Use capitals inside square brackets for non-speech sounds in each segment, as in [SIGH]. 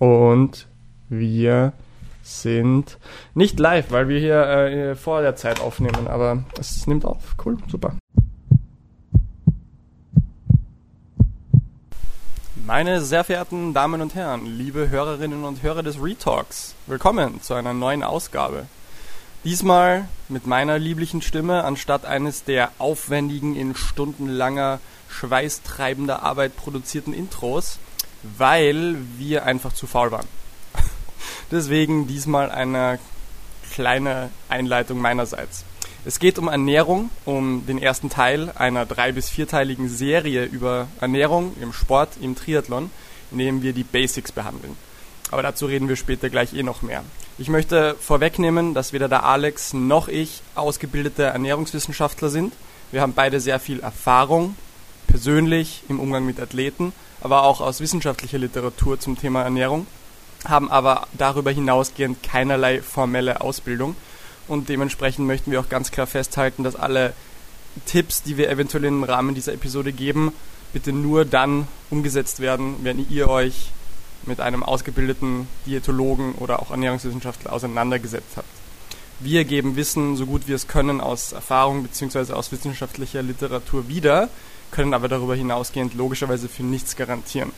Und wir sind nicht live, weil wir hier äh, vor der Zeit aufnehmen, aber es nimmt auf. Cool, super. Meine sehr verehrten Damen und Herren, liebe Hörerinnen und Hörer des Retalks, willkommen zu einer neuen Ausgabe. Diesmal mit meiner lieblichen Stimme anstatt eines der aufwendigen, in stundenlanger, schweißtreibender Arbeit produzierten Intros, weil wir einfach zu faul waren. [LAUGHS] Deswegen diesmal eine kleine Einleitung meinerseits. Es geht um Ernährung, um den ersten Teil einer drei- bis vierteiligen Serie über Ernährung im Sport, im Triathlon, in dem wir die Basics behandeln. Aber dazu reden wir später gleich eh noch mehr. Ich möchte vorwegnehmen, dass weder der Alex noch ich ausgebildete Ernährungswissenschaftler sind. Wir haben beide sehr viel Erfahrung, persönlich im Umgang mit Athleten, aber auch aus wissenschaftlicher Literatur zum Thema Ernährung, haben aber darüber hinausgehend keinerlei formelle Ausbildung. Und dementsprechend möchten wir auch ganz klar festhalten, dass alle Tipps, die wir eventuell im Rahmen dieser Episode geben, bitte nur dann umgesetzt werden, wenn ihr euch mit einem ausgebildeten Diätologen oder auch Ernährungswissenschaftler auseinandergesetzt habt. Wir geben Wissen, so gut wir es können, aus Erfahrung bzw. aus wissenschaftlicher Literatur wieder, können aber darüber hinausgehend logischerweise für nichts garantieren.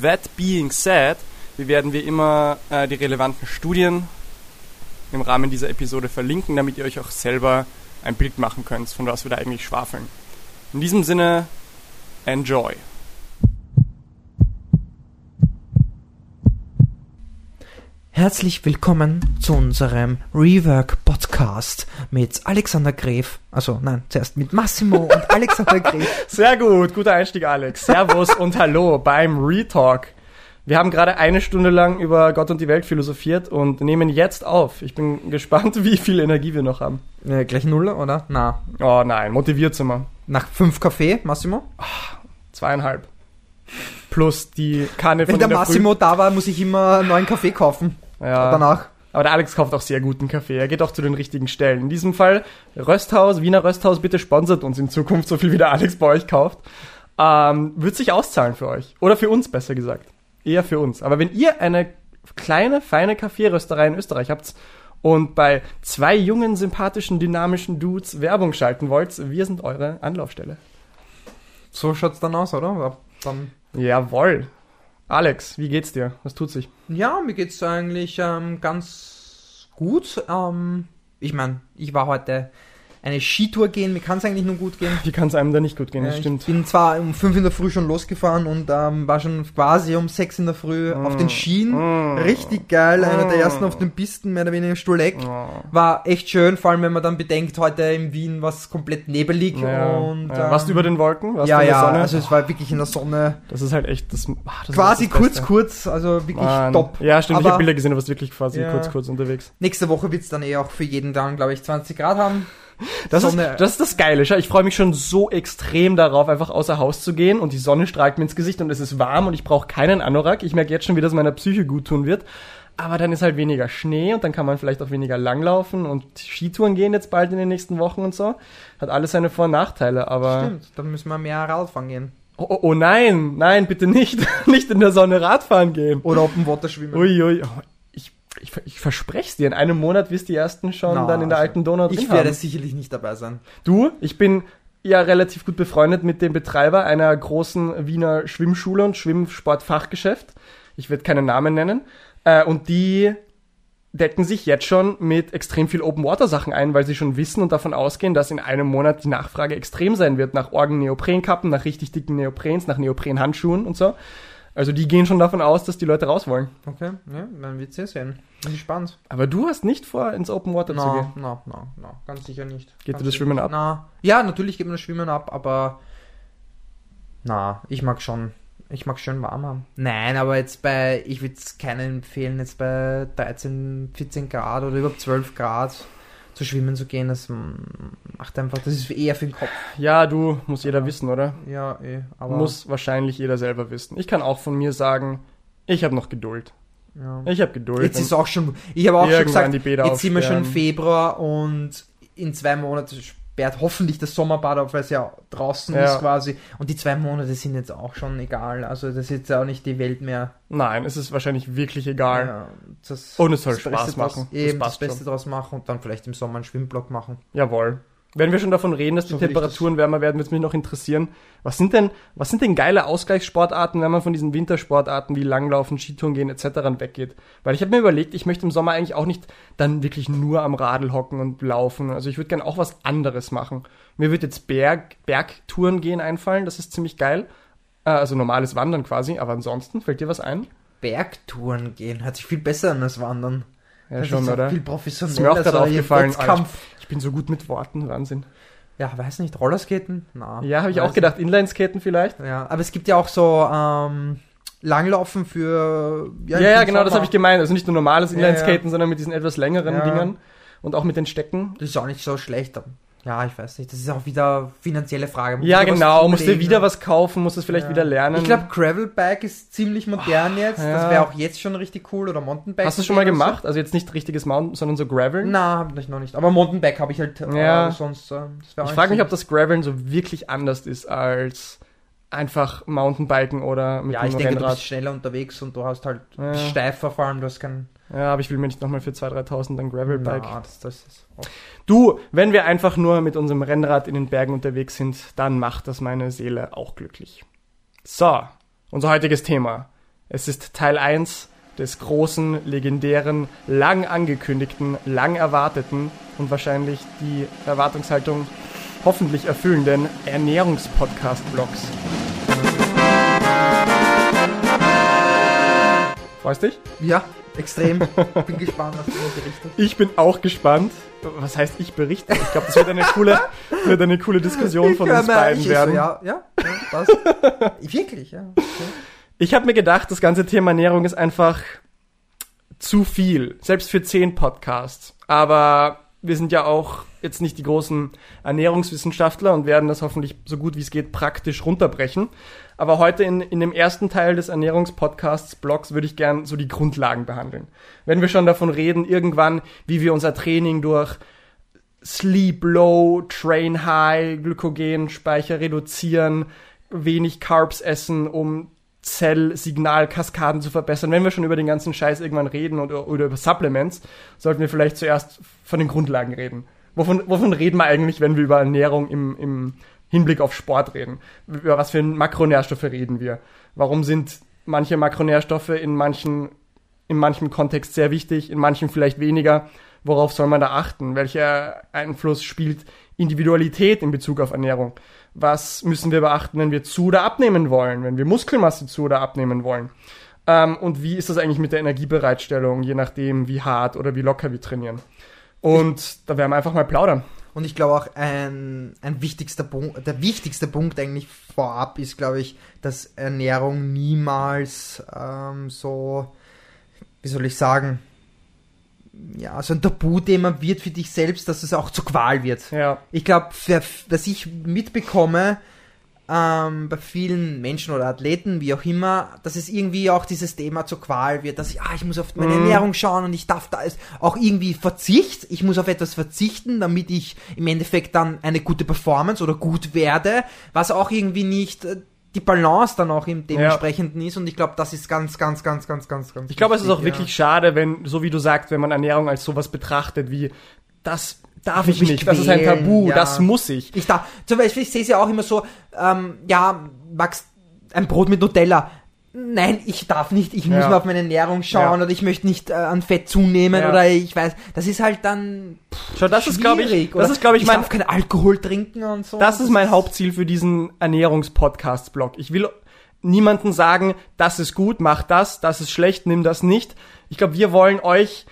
That being said, wir werden wie immer äh, die relevanten Studien im Rahmen dieser Episode verlinken, damit ihr euch auch selber ein Bild machen könnt, von was wir da eigentlich schwafeln. In diesem Sinne, enjoy! Herzlich willkommen zu unserem Rework Podcast mit Alexander Gref. Also nein, zuerst mit Massimo und [LAUGHS] Alexander Gref. Sehr gut, guter Einstieg, Alex. Servus und Hallo beim Retalk. Wir haben gerade eine Stunde lang über Gott und die Welt philosophiert und nehmen jetzt auf. Ich bin gespannt, wie viel Energie wir noch haben. Äh, gleich Null, oder? Na. Oh nein, motiviert sind wir. Nach fünf Kaffee, Massimo? Zweieinhalb. Plus die Kanne Wenn von der der Massimo da war, muss ich immer einen neuen Kaffee kaufen. Ja. Danach. Aber der Alex kauft auch sehr guten Kaffee. Er geht auch zu den richtigen Stellen. In diesem Fall Rösthaus, Wiener Rösthaus, bitte sponsert uns in Zukunft so viel wie der Alex bei euch kauft. Ähm, wird sich auszahlen für euch. Oder für uns, besser gesagt. Eher für uns. Aber wenn ihr eine kleine, feine Kaffeerösterei in Österreich habt und bei zwei jungen, sympathischen, dynamischen Dudes Werbung schalten wollt, wir sind eure Anlaufstelle. So schaut's dann aus, oder? Dann Jawoll. Alex, wie geht's dir? Was tut sich? Ja, mir geht's eigentlich ähm, ganz gut. Ähm, ich meine, ich war heute eine Skitour gehen. Mir kann's eigentlich nur gut gehen. Wie kann es einem da nicht gut gehen? Das Äh, stimmt. Ich bin zwar um 5 in der Früh schon losgefahren und ähm, war schon quasi um 6 in der Früh auf den Schienen. Mm. Richtig geil, einer der Mm. ersten auf den Pisten, mehr oder weniger Stuhleck. Oh. War echt schön, vor allem wenn man dann bedenkt, heute in Wien war es komplett nebelig Ja, und ja. ähm, Warst du über den Wolken? Warst ja, du in der ja, Sonne? also es war wirklich in der Sonne. das ist halt echt das, ah, das quasi das kurz, Beste. kurz, also wirklich Mann. top. Ja, stimmt. ich Aber habe Bilder gesehen, du warst wirklich quasi Ja. kurz, kurz unterwegs. nächste Woche wird's dann eh auch für jeden dann, glaube ich, 20 Grad haben. Das, Sonne- ist, das ist das Geile. Ich freue mich schon so extrem darauf, einfach außer Haus zu gehen und die Sonne strahlt mir ins Gesicht und es ist warm und ich brauche keinen Anorak. Ich merke jetzt schon, wie das meiner Psyche gut tun wird. Aber dann ist halt weniger Schnee und dann kann man vielleicht auch weniger langlaufen und Skitouren gehen jetzt bald in den nächsten Wochen und so. Hat alles seine Vor- und Nachteile, aber... Stimmt, dann müssen wir mehr Radfahren gehen. Oh, oh, oh nein, nein, bitte nicht. [LAUGHS] nicht in der Sonne Radfahren gehen. Oder Open Water schwimmen. Ui, ui. Oh, ich, ich, verspreche es dir, in einem Monat wirst die ersten schon Na, dann in der also, alten Donau drin Ich werde haben. sicherlich nicht dabei sein. Du, ich bin ja relativ gut befreundet mit dem Betreiber einer großen Wiener Schwimmschule und Schwimmsportfachgeschäft. Ich werde keinen Namen nennen. Äh, und die decken sich jetzt schon mit extrem viel Open Water Sachen ein, weil sie schon wissen und davon ausgehen, dass in einem Monat die Nachfrage extrem sein wird nach Orgen Neoprenkappen, nach richtig dicken Neoprens, nach Neoprenhandschuhen und so. Also die gehen schon davon aus, dass die Leute raus wollen. Okay, ja, dann wird's ja sehen. Bin gespannt. Aber du hast nicht vor, ins Open Water zu gehen. Na, na, na, ganz sicher nicht. Geht ganz dir das Schwimmen ab? Na, ja, natürlich geht mir das Schwimmen ab, aber na, ich mag schon, ich mag schön warm haben. Nein, aber jetzt bei, ich würde es keinen empfehlen, jetzt bei 13, 14 Grad oder über 12 Grad zu schwimmen zu gehen. Das macht einfach, das ist eher für den Kopf. Ja, du, muss jeder wissen, oder? Ja, eh, aber Muss wahrscheinlich jeder selber wissen. Ich kann auch von mir sagen, ich habe noch Geduld. ja. Ich habe Geduld. Jetzt ist auch schon, ich habe auch schon gesagt, jetzt sind wir schon im. Februar und in zwei Monaten sperrt hoffentlich das Sommerbad auf, weil es ja draußen Ja. ist quasi. Und die zwei Monate sind jetzt auch schon egal. Also das ist jetzt auch nicht die Welt mehr. Nein, es ist wahrscheinlich wirklich egal. Ja, das, Und es soll das Spaß machen. Draus, Das eben das, passt Beste schon. draus machen und dann vielleicht im Sommer einen Schwimmblock machen. Jawohl. Wenn wir schon davon reden, dass die So Temperaturen wärmer werden, würde es mich noch interessieren. Was sind denn, was sind denn geile Ausgleichssportarten, wenn man von diesen Wintersportarten wie Langlaufen, Skitouren gehen etc. weggeht? Weil ich habe mir überlegt, ich möchte im Sommer eigentlich auch nicht dann wirklich nur am Radl hocken und laufen. Also ich würde gern auch was anderes machen. Mir würde jetzt Berg, Bergtouren gehen einfallen, das ist ziemlich geil. Äh, Also normales Wandern quasi, aber ansonsten, fällt dir was ein? Bergtouren gehen hört sich viel besser an als Wandern. Ja, Das schon, ist oder? Viel professioneller. ist mir auch gerade aufgefallen. Wettkampf. Ich bin so gut mit Worten, Wahnsinn. Ja, weiß nicht, Rollerskaten? Na, Ja, habe ich auch gedacht, Inlineskaten vielleicht. Ja, aber es gibt ja auch so ähm, Langlaufen für. Ja, ja, im genau, das habe ich gemeint. Also nicht nur normales Ja, Inlineskaten, sondern mit diesen etwas längeren Ja. Dingern und auch mit den Stecken. Das ist auch nicht so schlecht. Ja, ich weiß nicht. Das ist auch wieder finanzielle Frage. Man Ja, genau. Musst dir zulegen, wieder ne? was kaufen, musst es vielleicht Ja. wieder lernen. Ich glaube, Gravelbike ist ziemlich modern jetzt. ja. Das wäre auch jetzt schon richtig cool. Oder Mountainbike. Hast du schon mal oder so. gemacht? Also jetzt nicht richtiges Mountain, sondern so Graveln? Na, hab ich noch nicht. Aber Mountainbike habe ich halt Ja. äh, sonst. Äh, ich frage mich, ob das Graveln so wirklich anders ist als einfach Mountainbiken oder mit Ja, dem ich denke, du Rennrad. bist schneller unterwegs und du hast halt Ja. steifer, vor allem du hast kein. Ja, aber ich will mir nicht nochmal für 2.000, 3.000 ein Gravelbike. Na, das, das ist auch Du, wenn wir einfach nur mit unserem Rennrad in den Bergen unterwegs sind, dann macht das meine Seele auch glücklich. So, unser heutiges Thema. Es ist Teil 1 des großen, legendären, lang angekündigten, lang erwarteten und wahrscheinlich die Erwartungshaltung hoffentlich erfüllenden Ernährungspodcast-Blogs. Freust dich? Ja, extrem. Bin gespannt, was du mir berichtest. Ich bin auch gespannt. Was heißt ich berichte? Ich glaube, das wird eine coole, wird eine coole Diskussion von uns beiden werden. Ja, ja, ja passt. [LAUGHS] Wirklich, ja. Okay. Ich habe mir gedacht, das ganze Thema Ernährung ist einfach zu viel, selbst für zehn Podcasts. Aber wir sind ja auch jetzt nicht die großen Ernährungswissenschaftler und werden das hoffentlich so gut wie es geht praktisch runterbrechen. Aber heute in, in dem ersten Teil des Ernährungspodcasts Blogs würde ich gern so die Grundlagen behandeln. Wenn wir schon davon reden, irgendwann, wie wir unser Training durch Sleep Low, Train High, Glykogenspeicher reduzieren, wenig Carbs essen, um Zellsignalkaskaden zu verbessern. Wenn wir schon über den ganzen Scheiß irgendwann reden oder, oder über Supplements, sollten wir vielleicht zuerst von den Grundlagen reden. Wovon, wovon reden wir eigentlich, wenn wir über Ernährung im, im Hinblick auf Sport reden? Über was für Makronährstoffe reden wir? Warum sind manche Makronährstoffe in manchen, in manchem Kontext sehr wichtig, in manchen vielleicht weniger? Worauf soll man da achten? Welcher Einfluss spielt Individualität in Bezug auf Ernährung? Was müssen wir beachten, wenn wir zu oder abnehmen wollen, wenn wir Muskelmasse zu oder abnehmen wollen? Ähm, und wie ist das eigentlich mit der Energiebereitstellung, je nachdem, wie hart oder wie locker wir trainieren? Und da werden wir einfach mal plaudern. Und ich glaube auch ein, ein wichtigster der wichtigste Punkt eigentlich vorab ist, glaube ich, dass Ernährung niemals ähm, so, wie soll ich sagen, ja, so ein Tabuthema wird für dich selbst, dass es auch zur Qual wird. Ja, Ich glaube, was ich mitbekomme ähm, bei vielen Menschen oder Athleten, wie auch immer, dass es irgendwie auch dieses Thema zur Qual wird, dass ich, ah, ich muss auf meine Mhm. Ernährung schauen und ich darf da ist auch irgendwie Verzicht. Ich muss auf etwas verzichten, damit ich im Endeffekt dann eine gute Performance oder gut werde, was auch irgendwie nicht äh, die Balance dann auch im dementsprechenden ist und ich glaube, das ist ganz, ganz, ganz, ganz, ganz, ganz ich glaube, es ist auch ja. wirklich schade, wenn, so wie du sagst, wenn man Ernährung als sowas betrachtet, wie das darf Ich ich nicht, mich das ist ein quälen, Tabu, ja. das muss ich. Ich da, zum Beispiel, ich sehe es ja auch immer so, ähm, ja, Max, ein Brot mit Nutella. Nein, ich darf nicht, ich muss Ja. mal auf meine Ernährung schauen Ja. oder ich möchte nicht äh, an Fett zunehmen Ja. oder ich weiß, das ist halt dann Schau, das ist, glaube ich, das ist, glaube ich, ich mein, darf keinen Alkohol trinken und so. Das ist mein Hauptziel für diesen Ernährungspodcast-Blog. Ich will niemanden sagen, das ist gut, mach das, das ist schlecht, nimm das nicht. Ich glaube, wir wollen euch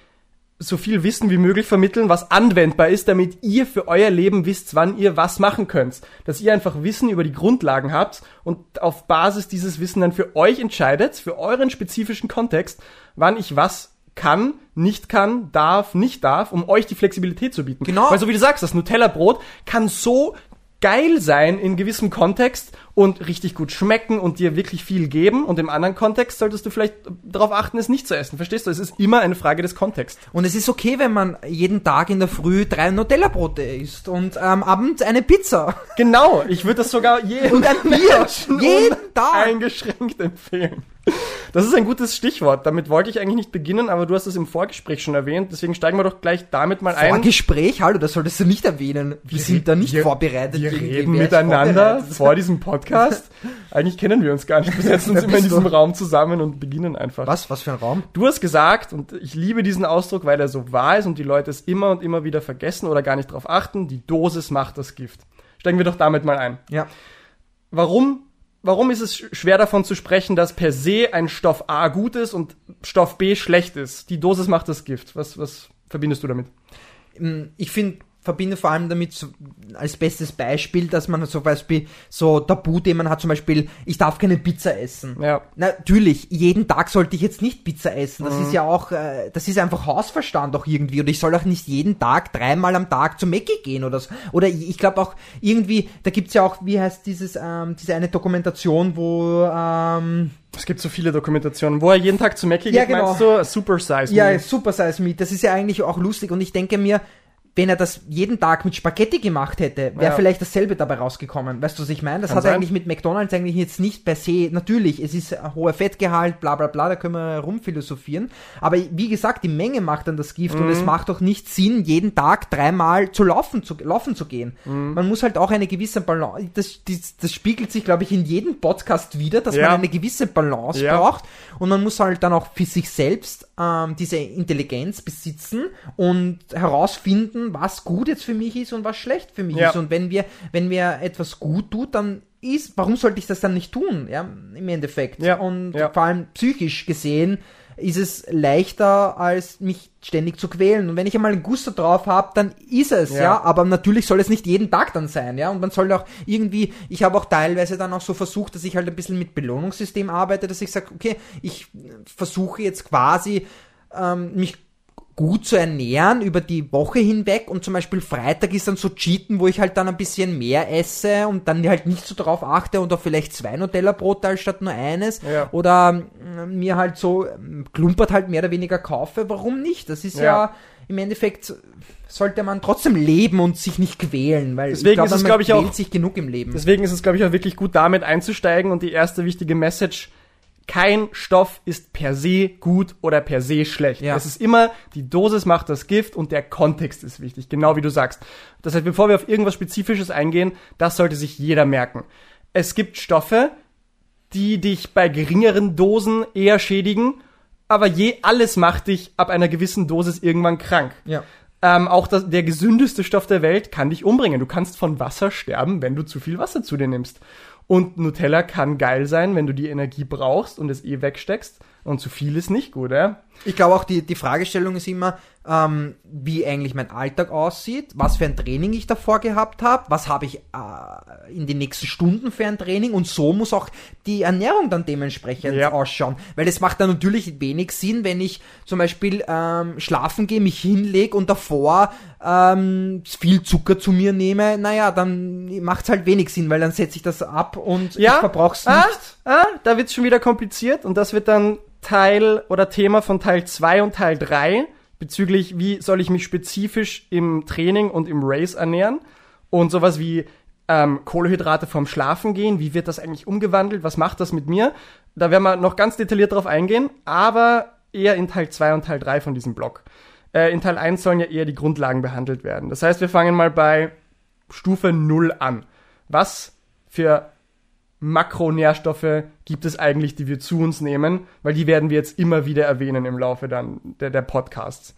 so viel Wissen wie möglich vermitteln, was anwendbar ist, damit ihr für euer Leben wisst, wann ihr was machen könnt. Dass ihr einfach Wissen über die Grundlagen habt und auf Basis dieses Wissen dann für euch entscheidet, für euren spezifischen Kontext, wann ich was kann, nicht kann, darf, nicht darf, um euch die Flexibilität zu bieten. Genau. Weil so wie du sagst, das Nutella-Brot kann so geil sein in gewissem Kontext und richtig gut schmecken und dir wirklich viel geben. Und im anderen Kontext solltest du vielleicht darauf achten, es nicht zu essen. Verstehst du? Es ist immer eine Frage des Kontexts. Und es ist okay, wenn man jeden Tag in der Früh drei Nutella-Brote isst und ähm, abends eine Pizza. [LAUGHS] Genau, ich würde das sogar jedem Und ein Bier. [LAUGHS] jeden Tag. eingeschränkt empfehlen. Das ist ein gutes Stichwort. Damit wollte ich eigentlich nicht beginnen, aber du hast es im Vorgespräch schon erwähnt. Deswegen steigen wir doch gleich damit mal ein. Vorgespräch? Hallo, das solltest du nicht erwähnen. Wir sind da nicht wir, vorbereitet. Wir reden miteinander vor diesem Podcast. [LAUGHS] Eigentlich kennen wir uns gar nicht. Wir setzen uns [LAUGHS] immer in diesem du? Raum zusammen und beginnen einfach. Was? Was für ein Raum? Du hast gesagt, und ich liebe diesen Ausdruck, weil er so wahr ist und die Leute es immer und immer wieder vergessen oder gar nicht darauf achten, die Dosis macht das Gift. Steigen wir doch damit mal ein. Ja. Warum, warum ist es sch- schwer davon zu sprechen, dass per se ein Stoff A gut ist und Stoff B schlecht ist? Die Dosis macht das Gift. Was, was verbindest du damit? Ich finde, verbinde vor allem damit so, als bestes Beispiel, dass man zum Beispiel so Tabuthemen hat, zum Beispiel, ich darf keine Pizza essen. Ja. Natürlich, jeden Tag sollte ich jetzt nicht Pizza essen. Das ist ja auch, äh, das ist einfach Hausverstand auch irgendwie. Und ich soll auch nicht jeden Tag, dreimal am Tag zum Mäcki gehen oder so. Oder ich, glaube auch irgendwie, da gibt's ja auch, wie heißt dieses, ähm, diese eine Dokumentation, wo, ähm, Es gibt so viele Dokumentationen, wo er jeden Tag zu Mackie Ja, geht, genau. meinst du? Super Size Ja, Me. Super Size Me. Das ist ja eigentlich auch lustig und ich denke mir, wenn er das jeden Tag mit Spaghetti gemacht hätte, wäre Ja. vielleicht dasselbe dabei rausgekommen. Weißt du, was ich meine? Das Kann hat sein. eigentlich mit McDonalds eigentlich jetzt nicht per se, natürlich, es ist hoher Fettgehalt, bla bla bla, da können wir rumphilosophieren. Aber wie gesagt, die Menge macht dann das Gift und Mhm. es macht doch nicht Sinn, jeden Tag dreimal zu laufen zu, laufen zu gehen. Mhm. Man muss halt auch eine gewisse Balance, das, das, das spiegelt sich, glaube ich, in jedem Podcast wieder, dass Ja. man eine gewisse Balance Ja. braucht und man muss halt dann auch für sich selbst ähm, diese Intelligenz besitzen und herausfinden, was gut jetzt für mich ist und was schlecht für mich Ja. ist. Und wenn wir, wenn mir etwas gut tut, dann ist, warum sollte ich das dann nicht tun? Ja, im Endeffekt. Ja. Und Ja. vor allem psychisch gesehen ist es leichter, als mich ständig zu quälen. Und wenn ich einmal einen Gusto drauf habe, dann ist es, Ja. ja. Aber natürlich soll es nicht jeden Tag dann sein, ja. Und man soll auch irgendwie, ich habe auch teilweise dann auch so versucht, dass ich halt ein bisschen mit Belohnungssystem arbeite, dass ich sage, okay, ich versuche jetzt quasi ähm, mich gut zu ernähren über die Woche hinweg und zum Beispiel Freitag ist dann so Cheaten, wo ich halt dann ein bisschen mehr esse und dann halt nicht so darauf achte und auch vielleicht zwei Nutella-Brote statt nur eines Ja. oder ähm, mir halt so ähm, klumpert halt mehr oder weniger kaufe. Warum nicht? Das ist ja, Ja. im Endeffekt sollte man trotzdem leben und sich nicht quälen, weil Deswegen ist es, man glaub ich, auch- sich genug im Leben. Deswegen ist es, glaube ich, auch wirklich gut, damit einzusteigen und die erste wichtige Message, kein Stoff ist per se gut oder per se schlecht. Ja. Es ist immer, die Dosis macht das Gift und der Kontext ist wichtig, genau wie du sagst. Das heißt, bevor wir auf irgendwas Spezifisches eingehen, das sollte sich jeder merken. Es gibt Stoffe, die dich bei geringeren Dosen eher schädigen, aber je alles macht dich ab einer gewissen Dosis irgendwann krank. ja. Ähm, auch das, der gesündeste Stoff der Welt kann dich umbringen. Du kannst von Wasser sterben, wenn du zu viel Wasser zu dir nimmst. Und Nutella kann geil sein, wenn du die Energie brauchst und es eh wegsteckst. Und zu viel ist nicht gut, ja? Ich glaube auch, die, die Fragestellung ist immer, ähm, wie eigentlich mein Alltag aussieht, was für ein Training ich davor gehabt habe, was habe ich äh, in den nächsten Stunden für ein Training und so muss auch die Ernährung dann dementsprechend Ja. ausschauen. Weil es macht dann natürlich wenig Sinn, wenn ich zum Beispiel ähm, schlafen gehe, mich hinlege und davor ähm, viel Zucker zu mir nehme, naja, dann macht es halt wenig Sinn, weil dann setze ich das ab und ich verbrauch's nicht. Ah, ah, da wird's schon wieder kompliziert und das wird dann Teil oder Thema von Teil 2 und Teil 3 bezüglich, wie soll ich mich spezifisch im Training und im Race ernähren und sowas wie ähm, Kohlehydrate vorm Schlafen gehen, wie wird das eigentlich umgewandelt, was macht das mit mir? Da werden wir noch ganz detailliert drauf eingehen, aber eher in Teil 2 und Teil 3 von diesem Blog. Äh, in Teil 1 sollen ja eher die Grundlagen behandelt werden. Das heißt, wir fangen mal bei Stufe 0 an. Was für Makronährstoffe gibt es eigentlich, die wir zu uns nehmen, weil die werden wir jetzt immer wieder erwähnen im Laufe dann der, der Podcasts.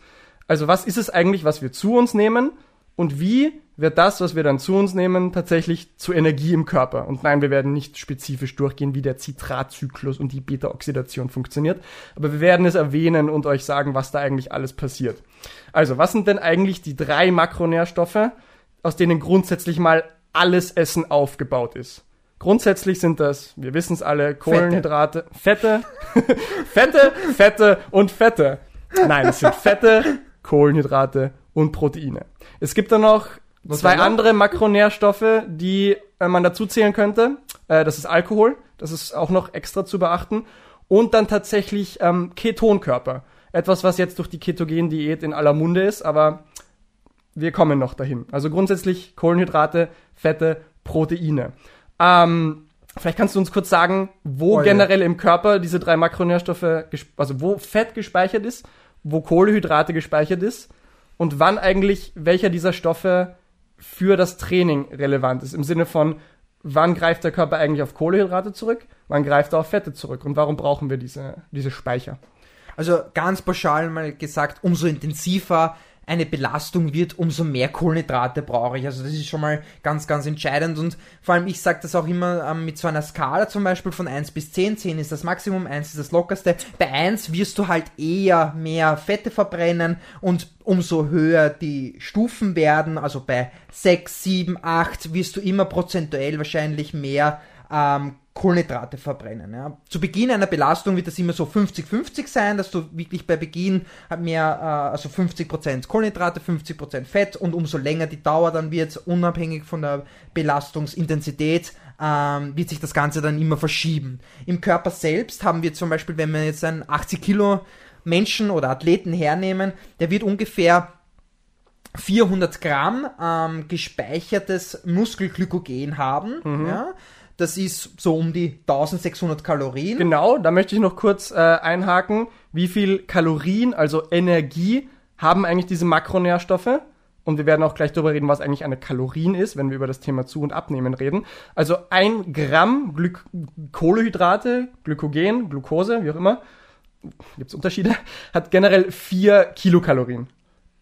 Also was ist es eigentlich, was wir zu uns nehmen und wie wird das, was wir dann zu uns nehmen, tatsächlich zu Energie im Körper? Und nein, wir werden nicht spezifisch durchgehen, wie der Zitratzyklus und die Beta-Oxidation funktioniert, aber wir werden es erwähnen und euch sagen, was da eigentlich alles passiert. Also, was sind denn eigentlich die drei Makronährstoffe, aus denen grundsätzlich mal alles Essen aufgebaut ist? Grundsätzlich sind das, wir wissen es alle, Kohlenhydrate, Fette, [LAUGHS] Fette, Fette und Fette. Nein, es sind Fette, Kohlenhydrate und Proteine. Es gibt dann noch zwei Nutella? andere Makronährstoffe, die äh, man dazu zählen könnte. Äh, das ist Alkohol, das ist auch noch extra zu beachten. Und dann tatsächlich ähm, Ketonkörper. Etwas, was jetzt durch die Ketogen-Diät in aller Munde ist, aber wir kommen noch dahin. Also grundsätzlich Kohlenhydrate, Fette, Proteine. Ähm, vielleicht kannst du uns kurz sagen, wo Oh ja. generell im Körper diese drei Makronährstoffe, also wo Fett gespeichert ist, wo Kohlenhydrate gespeichert ist und wann eigentlich welcher dieser Stoffe für das Training relevant ist. Im Sinne von, wann greift der Körper eigentlich auf Kohlenhydrate zurück, wann greift er auf Fette zurück und warum brauchen wir diese, diese Speicher? Also ganz pauschal mal gesagt, umso intensiver eine Belastung wird, umso mehr Kohlenhydrate brauche ich. Also das ist schon mal ganz, ganz entscheidend. Und vor allem, ich sage das auch immer ähm, mit so einer Skala zum Beispiel von 1 bis 10. 10 ist das Maximum, 1 ist das lockerste. Bei 1 wirst du halt eher mehr Fette verbrennen und umso höher die Stufen werden, also bei 6, 7, 8 wirst du immer prozentuell wahrscheinlich mehr ähm, Kohlenhydrate verbrennen. Ja. Zu Beginn einer Belastung wird das immer so 50-50 sein, dass du wirklich bei Beginn mehr, äh, also 50% Kohlenhydrate, 50% Fett und umso länger die Dauer dann wird, unabhängig von der Belastungsintensität, ähm, wird sich das Ganze dann immer verschieben. Im Körper selbst haben wir zum Beispiel, wenn wir jetzt einen 80 Kilo Menschen oder Athleten hernehmen, der wird ungefähr 400 Gramm ähm, gespeichertes Muskelglykogen haben. Ja? Das ist so um die 1600 Kalorien. Genau, da möchte ich noch kurz äh, einhaken. Wie viel Kalorien, also Energie, haben eigentlich diese Makronährstoffe? Und wir werden auch gleich darüber reden, was eigentlich eine Kalorien ist, wenn wir über das Thema Zu- und Abnehmen reden. Also ein Gramm Gly Kohlehydrate, Glykogen, Glucose, wie auch immer, gibt es Unterschiede, hat generell vier Kilokalorien.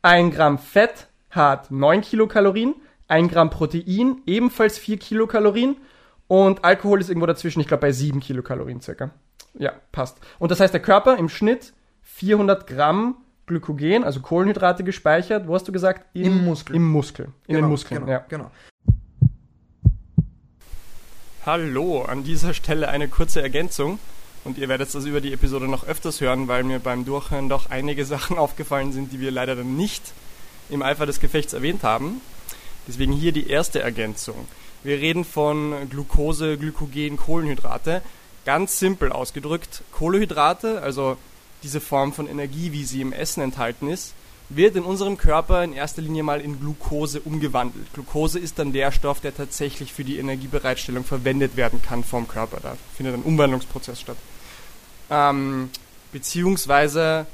Ein Gramm Fett hat neun Kilokalorien, ein Gramm Protein ebenfalls vier Kilokalorien und Alkohol ist irgendwo dazwischen, ich glaube bei sieben Kilokalorien circa. Ja, passt. Und das heißt, der Körper im Schnitt 400 Gramm Glykogen, also Kohlenhydrate gespeichert, wo hast du gesagt? Im Muskel. Im Muskel. In den Genau, Muskeln, genau, ja. genau. Hallo, an dieser Stelle eine kurze Ergänzung. Und ihr werdet das über die Episode noch öfters hören, weil mir beim Durchhören doch einige [LAUGHS] Sachen aufgefallen sind, die wir leider dann nicht im Eifer des Gefechts erwähnt haben. Deswegen hier die erste Ergänzung. Wir reden von Glucose, Glykogen, Kohlenhydrate. Ganz simpel ausgedrückt, Kohlenhydrate, also diese Form von Energie, wie sie im Essen enthalten ist, wird in unserem Körper in erster Linie mal in Glucose umgewandelt. Glucose ist dann der Stoff, der tatsächlich für die Energiebereitstellung verwendet werden kann vom Körper. Da findet ein Umwandlungsprozess statt. Ähm, beziehungsweise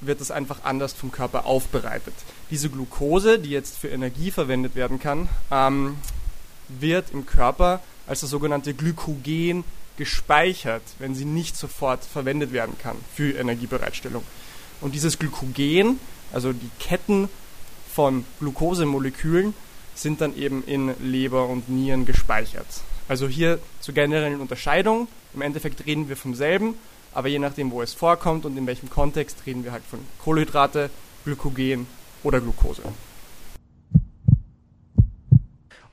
wird es einfach anders vom Körper aufbereitet. Diese Glucose, die jetzt für Energie verwendet werden kann, ähm, wird im Körper als das sogenannte Glykogen gespeichert, wenn sie nicht sofort verwendet werden kann für Energiebereitstellung. Und dieses Glykogen, also die Ketten von Glukosemolekülen, sind dann eben in Leber und Nieren gespeichert. Also hier zur generellen Unterscheidung. Im Endeffekt reden wir vom selben, aber je nachdem, wo es vorkommt und in welchem Kontext, reden wir halt von Kohlenhydrate, Glykogen oder Glucose.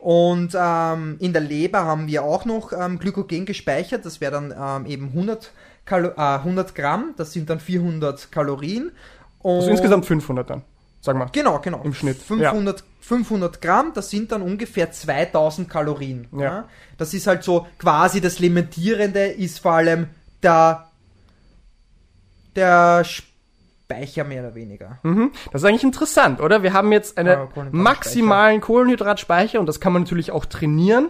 Und ähm, in der Leber haben wir auch noch ähm, Glykogen gespeichert. Das wäre dann ähm, eben 100, Kalo äh, 100 Gramm. Das sind dann 400 Kalorien. Und Also insgesamt 500 dann, sagen wir. Genau, genau. Im Schnitt, 500, 500 Gramm, das sind dann ungefähr 2000 Kalorien. Ja. Das ist halt so quasi das Limitierende, ist vor allem der, der Speicher mehr oder weniger. Mhm. Das ist eigentlich interessant, oder? Wir haben jetzt einen Ja, Kohlenhydratspeicher. maximalen Kohlenhydratspeicher und das kann man natürlich auch trainieren.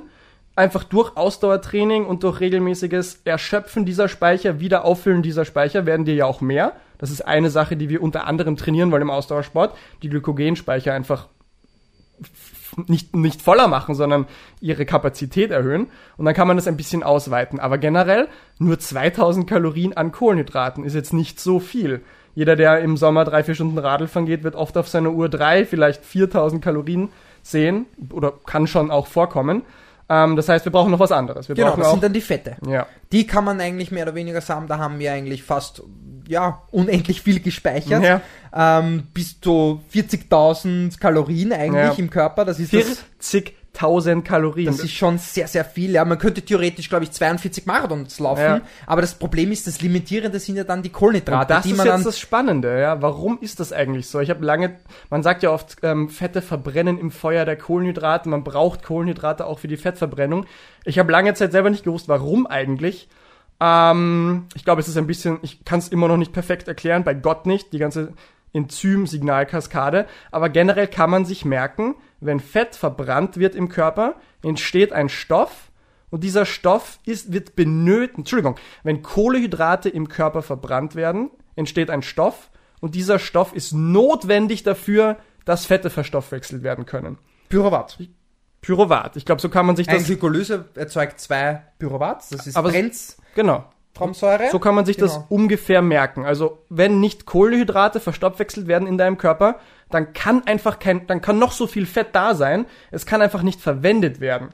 Einfach durch Ausdauertraining und durch regelmäßiges Erschöpfen dieser Speicher, wieder auffüllen dieser Speicher werden dir ja auch mehr. Das ist eine Sache, die wir unter anderem trainieren wollen im Ausdauersport. Die Glykogenspeicher einfach nicht, nicht voller machen, sondern ihre Kapazität erhöhen. Und dann kann man das ein bisschen ausweiten. Aber generell nur 2000 Kalorien an Kohlenhydraten ist jetzt nicht so viel. Jeder, der im Sommer drei, vier Stunden Radl fahren geht, wird oft auf seiner Uhr drei, vielleicht 4000 Kalorien sehen oder kann schon auch vorkommen. Ähm, das heißt, wir brauchen noch was anderes. Wir genau, das sind dann die Fette. Ja. Die kann man eigentlich mehr oder weniger sagen, da haben wir eigentlich fast ja, unendlich viel gespeichert. Ja. Ähm, bis zu 40.000 Kalorien eigentlich ja. im Körper. Das ist 40.000. 1000 Kalorien. Das ist schon sehr, sehr viel. Ja, man könnte theoretisch, glaube ich, 42 Marathons laufen. Ja. Aber das Problem ist, das Limitierende sind ja dann die Kohlenhydrate. Und das ist jetzt das Spannende, ja. Warum ist das eigentlich so? Ich habe lange, man sagt ja oft, ähm, Fette verbrennen im Feuer der Kohlenhydrate. Man braucht Kohlenhydrate auch für die Fettverbrennung. Ich habe lange Zeit selber nicht gewusst, warum eigentlich. Ähm, ich glaube, es ist ein bisschen, ich kann es immer noch nicht perfekt erklären, bei Gott nicht, die ganze Enzym-Signalkaskade. Aber generell kann man sich merken, wenn Fett verbrannt wird im Körper, entsteht ein Stoff, und dieser Stoff ist, wird benötigt, Entschuldigung, wenn Kohlehydrate im Körper verbrannt werden, entsteht ein Stoff und dieser Stoff ist notwendig dafür, dass Fette verstoffwechselt werden können. Pyruvat. Pyruvat. Ich glaube, so kann man sich Ein das. Glykolyse erzeugt zwei Pyruvats, das ist Aber- Genau. Brenztromsäure. So kann man sich das Genau. ungefähr merken. Also, wenn nicht Kohlenhydrate verstoffwechselt werden in deinem Körper, dann kann einfach kein, dann kann noch so viel Fett da sein, es kann einfach nicht verwendet werden.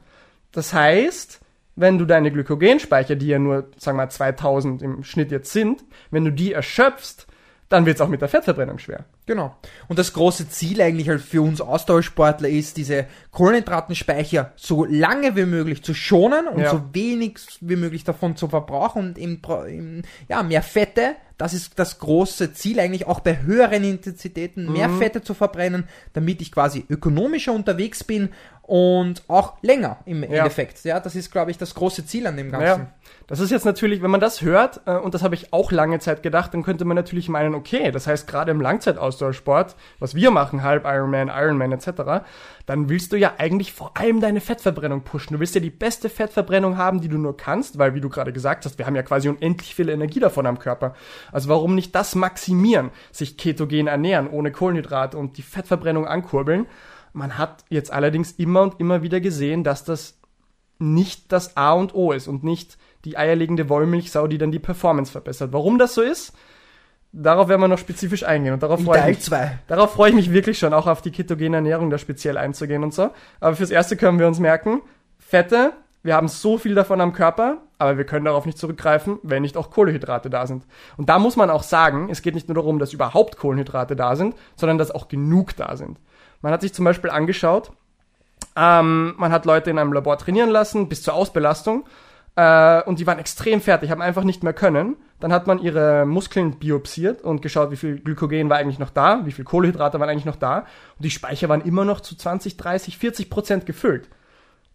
Das heißt, wenn du deine Glykogenspeicher, die ja nur, sagen wir mal, 2000 im Schnitt jetzt sind, wenn du die erschöpfst, dann wird es auch mit der Fettverbrennung schwer. Genau. Und das große Ziel eigentlich halt für uns Ausdauersportler ist, diese Kohlenhydratenspeicher so lange wie möglich zu schonen und Ja. so wenig wie möglich davon zu verbrauchen und eben ja, mehr Fette. Das ist das große Ziel eigentlich auch bei höheren Intensitäten, mehr Mhm. Fette zu verbrennen, damit ich quasi ökonomischer unterwegs bin und auch länger im Ja. Endeffekt. Ja, das ist, glaube ich, das große Ziel an dem Ganzen. Ja, das ist jetzt natürlich, wenn man das hört, äh, und das habe ich auch lange Zeit gedacht, dann könnte man natürlich meinen, okay, das heißt gerade im Langzeitausdauersport, was wir machen, halb Ironman, Ironman etc., dann willst du ja eigentlich vor allem deine Fettverbrennung pushen. Du willst ja die beste Fettverbrennung haben, die du nur kannst, weil, wie du gerade gesagt hast, wir haben ja quasi unendlich viel Energie davon am Körper. Also warum nicht das maximieren, sich ketogen ernähren, ohne Kohlenhydrate und die Fettverbrennung ankurbeln? Man hat jetzt allerdings immer und immer wieder gesehen, dass das nicht das A und O ist und nicht die eierlegende Wollmilchsau, die dann die Performance verbessert. Warum das so ist, darauf werden wir noch spezifisch eingehen und darauf freue ich mich. 2. Darauf freue ich mich wirklich schon, auch auf die ketogene Ernährung da speziell einzugehen und so. Aber fürs Erste können wir uns merken, Fette, wir haben so viel davon am Körper, aber wir können darauf nicht zurückgreifen, wenn nicht auch Kohlenhydrate da sind. Und da muss man auch sagen, es geht nicht nur darum, dass überhaupt Kohlenhydrate da sind, sondern dass auch genug da sind. Man hat sich zum Beispiel angeschaut, ähm, man hat Leute in einem Labor trainieren lassen, bis zur Ausbelastung. Äh, und die waren extrem fertig, haben einfach nicht mehr können. Dann hat man ihre Muskeln biopsiert und geschaut, wie viel Glykogen war eigentlich noch da, wie viel Kohlenhydrate waren eigentlich noch da. Und die Speicher waren immer noch zu 20, 30, 40 Prozent gefüllt.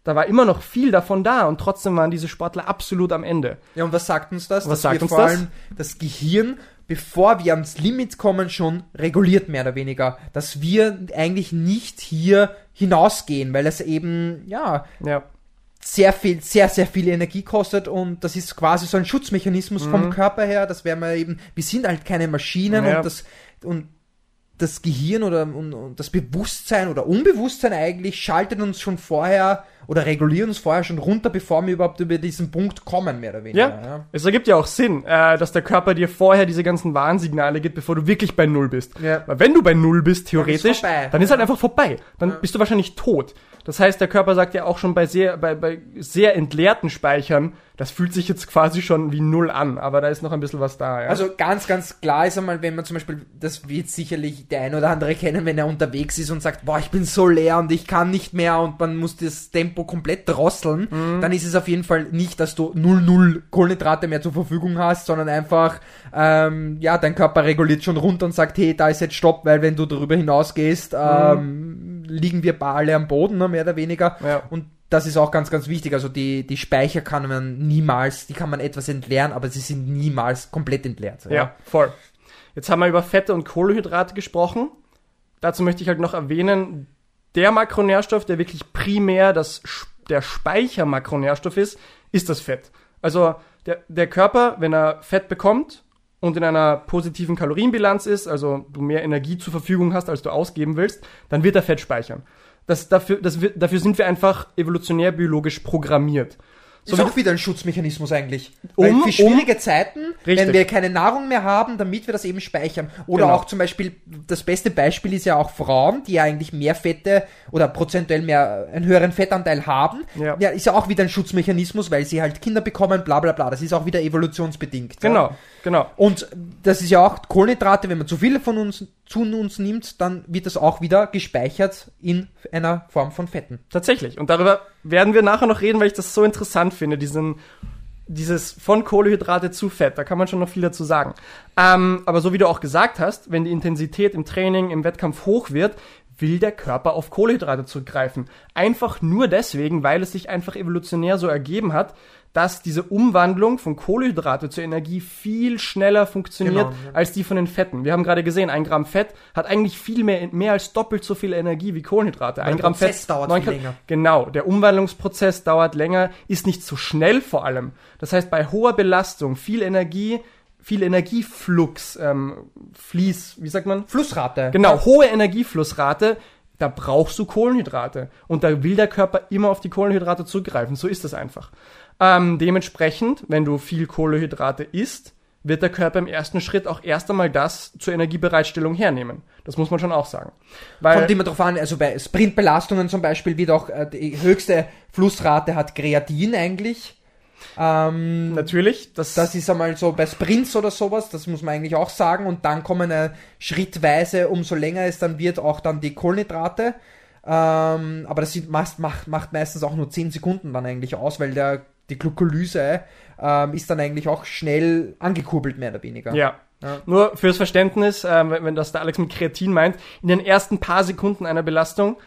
Da war immer noch viel davon da und trotzdem waren diese Sportler absolut am Ende. Ja, und was sagt uns das? Was Dass sagt uns vor das? allem das Gehirn, bevor wir ans Limit kommen, schon reguliert, mehr oder weniger. Dass wir eigentlich nicht hier hinausgehen, weil es eben, ja, Ja, sehr viel, sehr, sehr viel Energie kostet und das ist quasi so ein Schutzmechanismus Mhm. vom Körper her, das wären wir eben, wir sind halt keine Maschinen Ja. und das, und das Gehirn oder und, und das Bewusstsein oder Unbewusstsein eigentlich schaltet uns schon vorher oder reguliert uns vorher schon runter, bevor wir überhaupt über diesen Punkt kommen, mehr oder weniger. Ja, es ergibt ja auch Sinn, äh, dass der Körper dir vorher diese ganzen Warnsignale gibt, bevor du wirklich bei Null bist. Ja. Weil wenn du bei Null bist, Dann ist theoretisch, dann ist halt einfach vorbei. Dann bist du wahrscheinlich tot. Das heißt, der Körper sagt ja auch schon bei sehr, bei, bei sehr entleerten Speichern, das fühlt sich jetzt quasi schon wie Null an, aber da ist noch ein bisschen was da. Ja? Also ganz, ganz klar ist einmal, wenn man zum Beispiel, das wird sicherlich der ein oder andere kennen, wenn er unterwegs ist und sagt, boah, ich bin so leer und ich kann nicht mehr und man muss das Tempo komplett drosseln, dann ist es auf jeden Fall nicht, dass du 0,0 Kohlenhydrate mehr zur Verfügung hast, sondern einfach, ähm, ja, dein Körper reguliert schon runter und sagt, hey, da ist jetzt Stopp, weil wenn du darüber hinausgehst, ähm, liegen wir alle am Boden, ne, mehr oder weniger. Ja. Und das ist auch ganz, ganz wichtig. Also die, die Speicher kann man niemals, die kann man etwas entleeren, aber sie sind niemals komplett entleert. Ja, voll. Jetzt haben wir über Fette und Kohlenhydrate gesprochen. Dazu möchte ich halt noch erwähnen, der Makronährstoff, der wirklich primär das, der Speichermakronährstoff ist, ist das Fett. Also der, der Körper, wenn er Fett bekommt und in einer positiven Kalorienbilanz ist, also du mehr Energie zur Verfügung hast, als du ausgeben willst, dann wird er Fett speichern. Das, dafür, das, dafür sind wir einfach evolutionär biologisch programmiert. Ist wie- auch wieder ein Schutzmechanismus eigentlich. Um- für um- schwierige Zeiten, Richtig. wenn wir keine Nahrung mehr haben, damit wir das eben speichern. Oder Genau. auch zum Beispiel, das beste Beispiel ist ja auch Frauen, die ja eigentlich mehr Fette oder prozentuell mehr, einen höheren Fettanteil haben. Ja. ja, ist ja auch wieder ein Schutzmechanismus, weil sie halt Kinder bekommen, bla bla bla. Das ist auch wieder evolutionsbedingt. Ja. Genau, genau. Und das ist ja auch Kohlenhydrate, wenn wir zu viele von uns zu uns nimmt, dann wird das auch wieder gespeichert in einer Form von Fetten. Tatsächlich. Und darüber werden wir nachher noch reden, weil ich das so interessant finde, diesen, dieses von Kohlehydrate zu Fett. Da kann man schon noch viel dazu sagen. Ähm, aber so wie du auch gesagt hast, wenn die Intensität im Training, im Wettkampf hoch wird, will der Körper auf Kohlehydrate zurückgreifen. Einfach nur deswegen, weil es sich einfach evolutionär so ergeben hat, dass diese Umwandlung von Kohlenhydrate zur Energie viel schneller funktioniert Genau, ja. als die von den Fetten. Wir haben gerade gesehen, ein Gramm Fett hat eigentlich viel mehr, mehr als doppelt so viel Energie wie Kohlenhydrate. Ein der Gramm Prozess Fett dauert viel länger. Genau, der Umwandlungsprozess dauert länger, ist nicht so schnell vor allem. Das heißt, bei hoher Belastung, viel Energie, viel Energieflux, ähm, Fließ, wie sagt man? Flussrate. Genau, hohe Energieflussrate, da brauchst du Kohlenhydrate. Und da will der Körper immer auf die Kohlenhydrate zurückgreifen. So ist das einfach. Ähm, dementsprechend, wenn du viel Kohlenhydrate isst, wird der Körper im ersten Schritt auch erst einmal das zur Energiebereitstellung hernehmen. Das muss man schon auch sagen. Weil, Kommt immer drauf an, also bei Sprintbelastungen zum Beispiel wird auch äh, die höchste Flussrate hat Kreatin eigentlich. Ähm, natürlich, das, das ist einmal so bei Sprints oder sowas, das muss man eigentlich auch sagen. Und dann kommen äh, schrittweise, umso länger es dann wird, auch dann die Kohlenhydrate. Ähm, aber das macht, macht meistens auch nur 10 Sekunden dann eigentlich aus, weil der, die Glykolyse ähm, ist dann eigentlich auch schnell angekurbelt, mehr oder weniger. Ja. Ja. Nur fürs Verständnis, ähm, wenn, wenn das der Alex mit Kreatin meint, in den ersten paar Sekunden einer Belastung,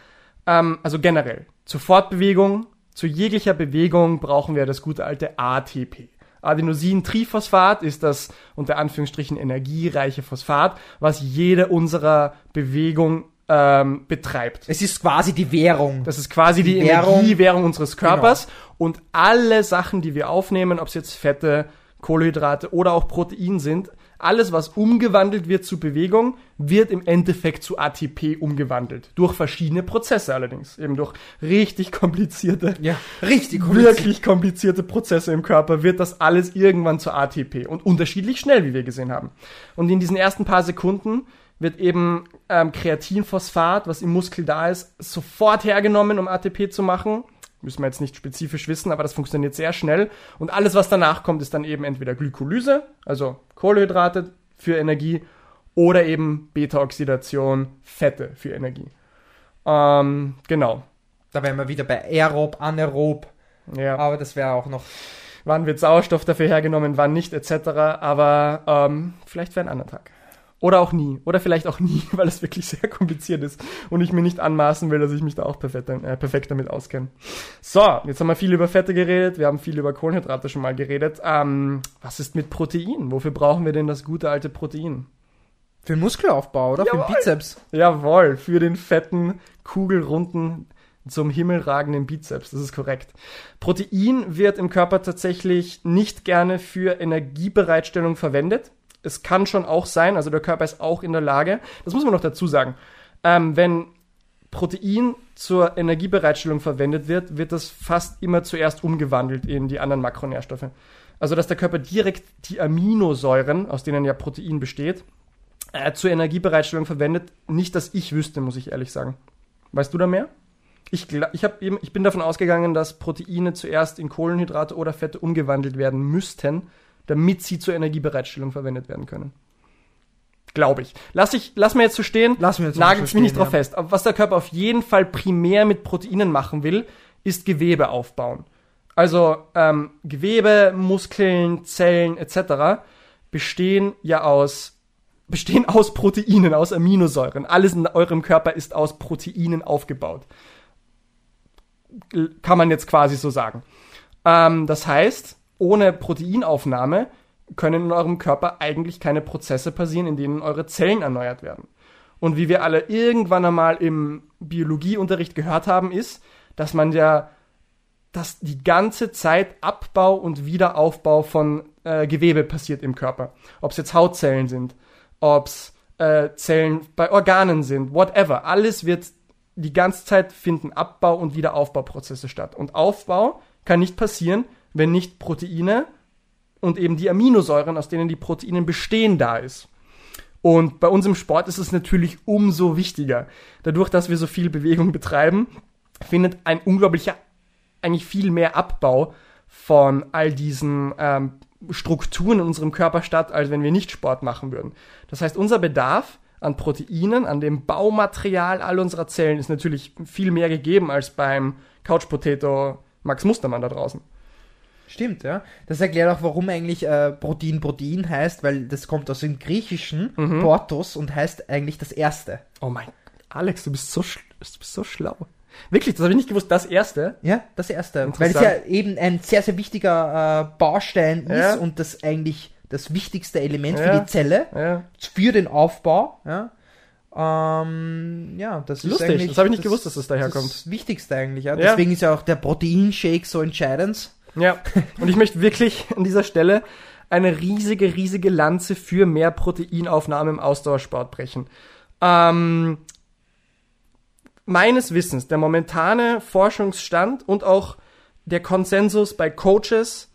ähm, also generell, zur Fortbewegung, zu jeglicher Bewegung brauchen wir das gute alte ATP. Adenosintriphosphat ist das unter Anführungsstrichen energiereiche Phosphat, was jede unserer Bewegung ähm, betreibt. Es ist quasi die Währung. Das ist quasi die, Die Währung. Energiewährung unseres Körpers. Und alle Sachen, die wir aufnehmen, ob es jetzt Fette, Kohlenhydrate oder auch Protein sind, alles, was umgewandelt wird zu Bewegung, wird im Endeffekt zu ATP umgewandelt. Durch verschiedene Prozesse allerdings. Eben durch richtig komplizierte, ja, richtig. wirklich komplizierte Prozesse im Körper wird das alles irgendwann zu ATP. Und unterschiedlich schnell, wie wir gesehen haben. Und in diesen ersten paar Sekunden wird eben ähm, Kreatinphosphat, was im Muskel da ist, sofort hergenommen, um ATP zu machen. Müssen wir jetzt nicht spezifisch wissen, aber das funktioniert sehr schnell. Und alles, was danach kommt, ist dann eben entweder Glykolyse, also Kohlenhydrate für Energie, oder eben Beta-Oxidation, Fette für Energie. Ähm, genau. Da wären wir wieder bei aerob, anaerob. Ja. Aber das wäre auch noch. Wann wird Sauerstoff dafür hergenommen, wann nicht, etc. Aber ähm, vielleicht für einen anderen Tag. Oder auch nie. Oder vielleicht auch nie, [LAUGHS] weil es wirklich sehr kompliziert ist und ich mir nicht anmaßen will, dass ich mich da auch perfekt, äh, perfekt damit auskenne. So, jetzt haben wir viel über Fette geredet, wir haben viel über Kohlenhydrate schon mal geredet. Ähm, was ist mit Protein? Wofür brauchen wir denn das gute alte Protein? Für den Muskelaufbau, oder? Für Jawohl. den Bizeps. Jawohl, für den fetten, kugelrunden, zum Himmel ragenden Bizeps. Das ist korrekt. Protein wird im Körper tatsächlich nicht gerne für Energiebereitstellung verwendet. Es kann schon auch sein, also der Körper ist auch in der Lage, das muss man noch dazu sagen, ähm, wenn Protein zur Energiebereitstellung verwendet wird, wird das fast immer zuerst umgewandelt in die anderen Makronährstoffe. Also dass der Körper direkt die Aminosäuren, aus denen ja Protein besteht, äh, zur Energiebereitstellung verwendet. Nicht, dass ich wüsste, muss ich ehrlich sagen. Weißt du da mehr? Ich, ich, eben, ich bin davon ausgegangen, dass Proteine zuerst in Kohlenhydrate oder Fette umgewandelt werden müssten, damit sie zur Energiebereitstellung verwendet werden können. Glaube ich. Lass, ich. lass mir jetzt so stehen. Lass mir jetzt mal Nagelt so mich nicht drauf ja. fest. Aber was der Körper auf jeden Fall primär mit Proteinen machen will, ist Gewebe aufbauen. Also ähm, Gewebe, Muskeln, Zellen etc. bestehen ja aus [LAUGHS] bestehen aus Proteinen, aus Aminosäuren. Alles in eurem Körper ist aus Proteinen aufgebaut. Kann man jetzt quasi so sagen. Ähm, das heißt, ohne Proteinaufnahme können in eurem Körper eigentlich keine Prozesse passieren, in denen eure Zellen erneuert werden. Und wie wir alle irgendwann einmal im Biologieunterricht gehört haben, ist, dass man ja, dass die ganze Zeit Abbau und Wiederaufbau von äh, Gewebe passiert im Körper. Ob es jetzt Hautzellen sind, ob es äh, Zellen bei Organen sind, whatever. Alles wird, die ganze Zeit finden Abbau- und Wiederaufbauprozesse statt. Und Aufbau kann nicht passieren, wenn nicht Proteine und eben die Aminosäuren, aus denen die Proteine bestehen, da ist. Und bei uns im Sport ist es natürlich umso wichtiger. Dadurch, dass wir so viel Bewegung betreiben, findet ein unglaublicher, eigentlich viel mehr Abbau von all diesen ähm, Strukturen in unserem Körper statt, als wenn wir nicht Sport machen würden. Das heißt, unser Bedarf an Proteinen, an dem Baumaterial all unserer Zellen ist natürlich viel mehr gegeben als beim Couch Potato Max Mustermann da draußen. Stimmt, ja. Das erklärt auch, warum eigentlich äh, Protein Protein heißt, weil das kommt aus dem Griechischen, Mhm. Portos, und heißt eigentlich das Erste. Oh mein, Alex, du bist so, sch- du bist so schlau. Wirklich, das habe ich nicht gewusst. Das erste. Ja, das Erste. Weil es ja eben ein sehr, sehr wichtiger äh, Baustein Ja. ist und das eigentlich das wichtigste Element Ja. für die Zelle, Ja. für den Aufbau. Ja, ähm, ja das ist Lustig, eigentlich das habe ich nicht gewusst, dass das daherkommt. Das Wichtigste eigentlich. Ja. Deswegen ist ja auch der Proteinshake so entscheidend. Ja, und ich möchte wirklich an dieser Stelle eine riesige, riesige Lanze für mehr Proteinaufnahme im Ausdauersport brechen. Ähm, meines Wissens, der momentane Forschungsstand und auch der Konsensus bei Coaches,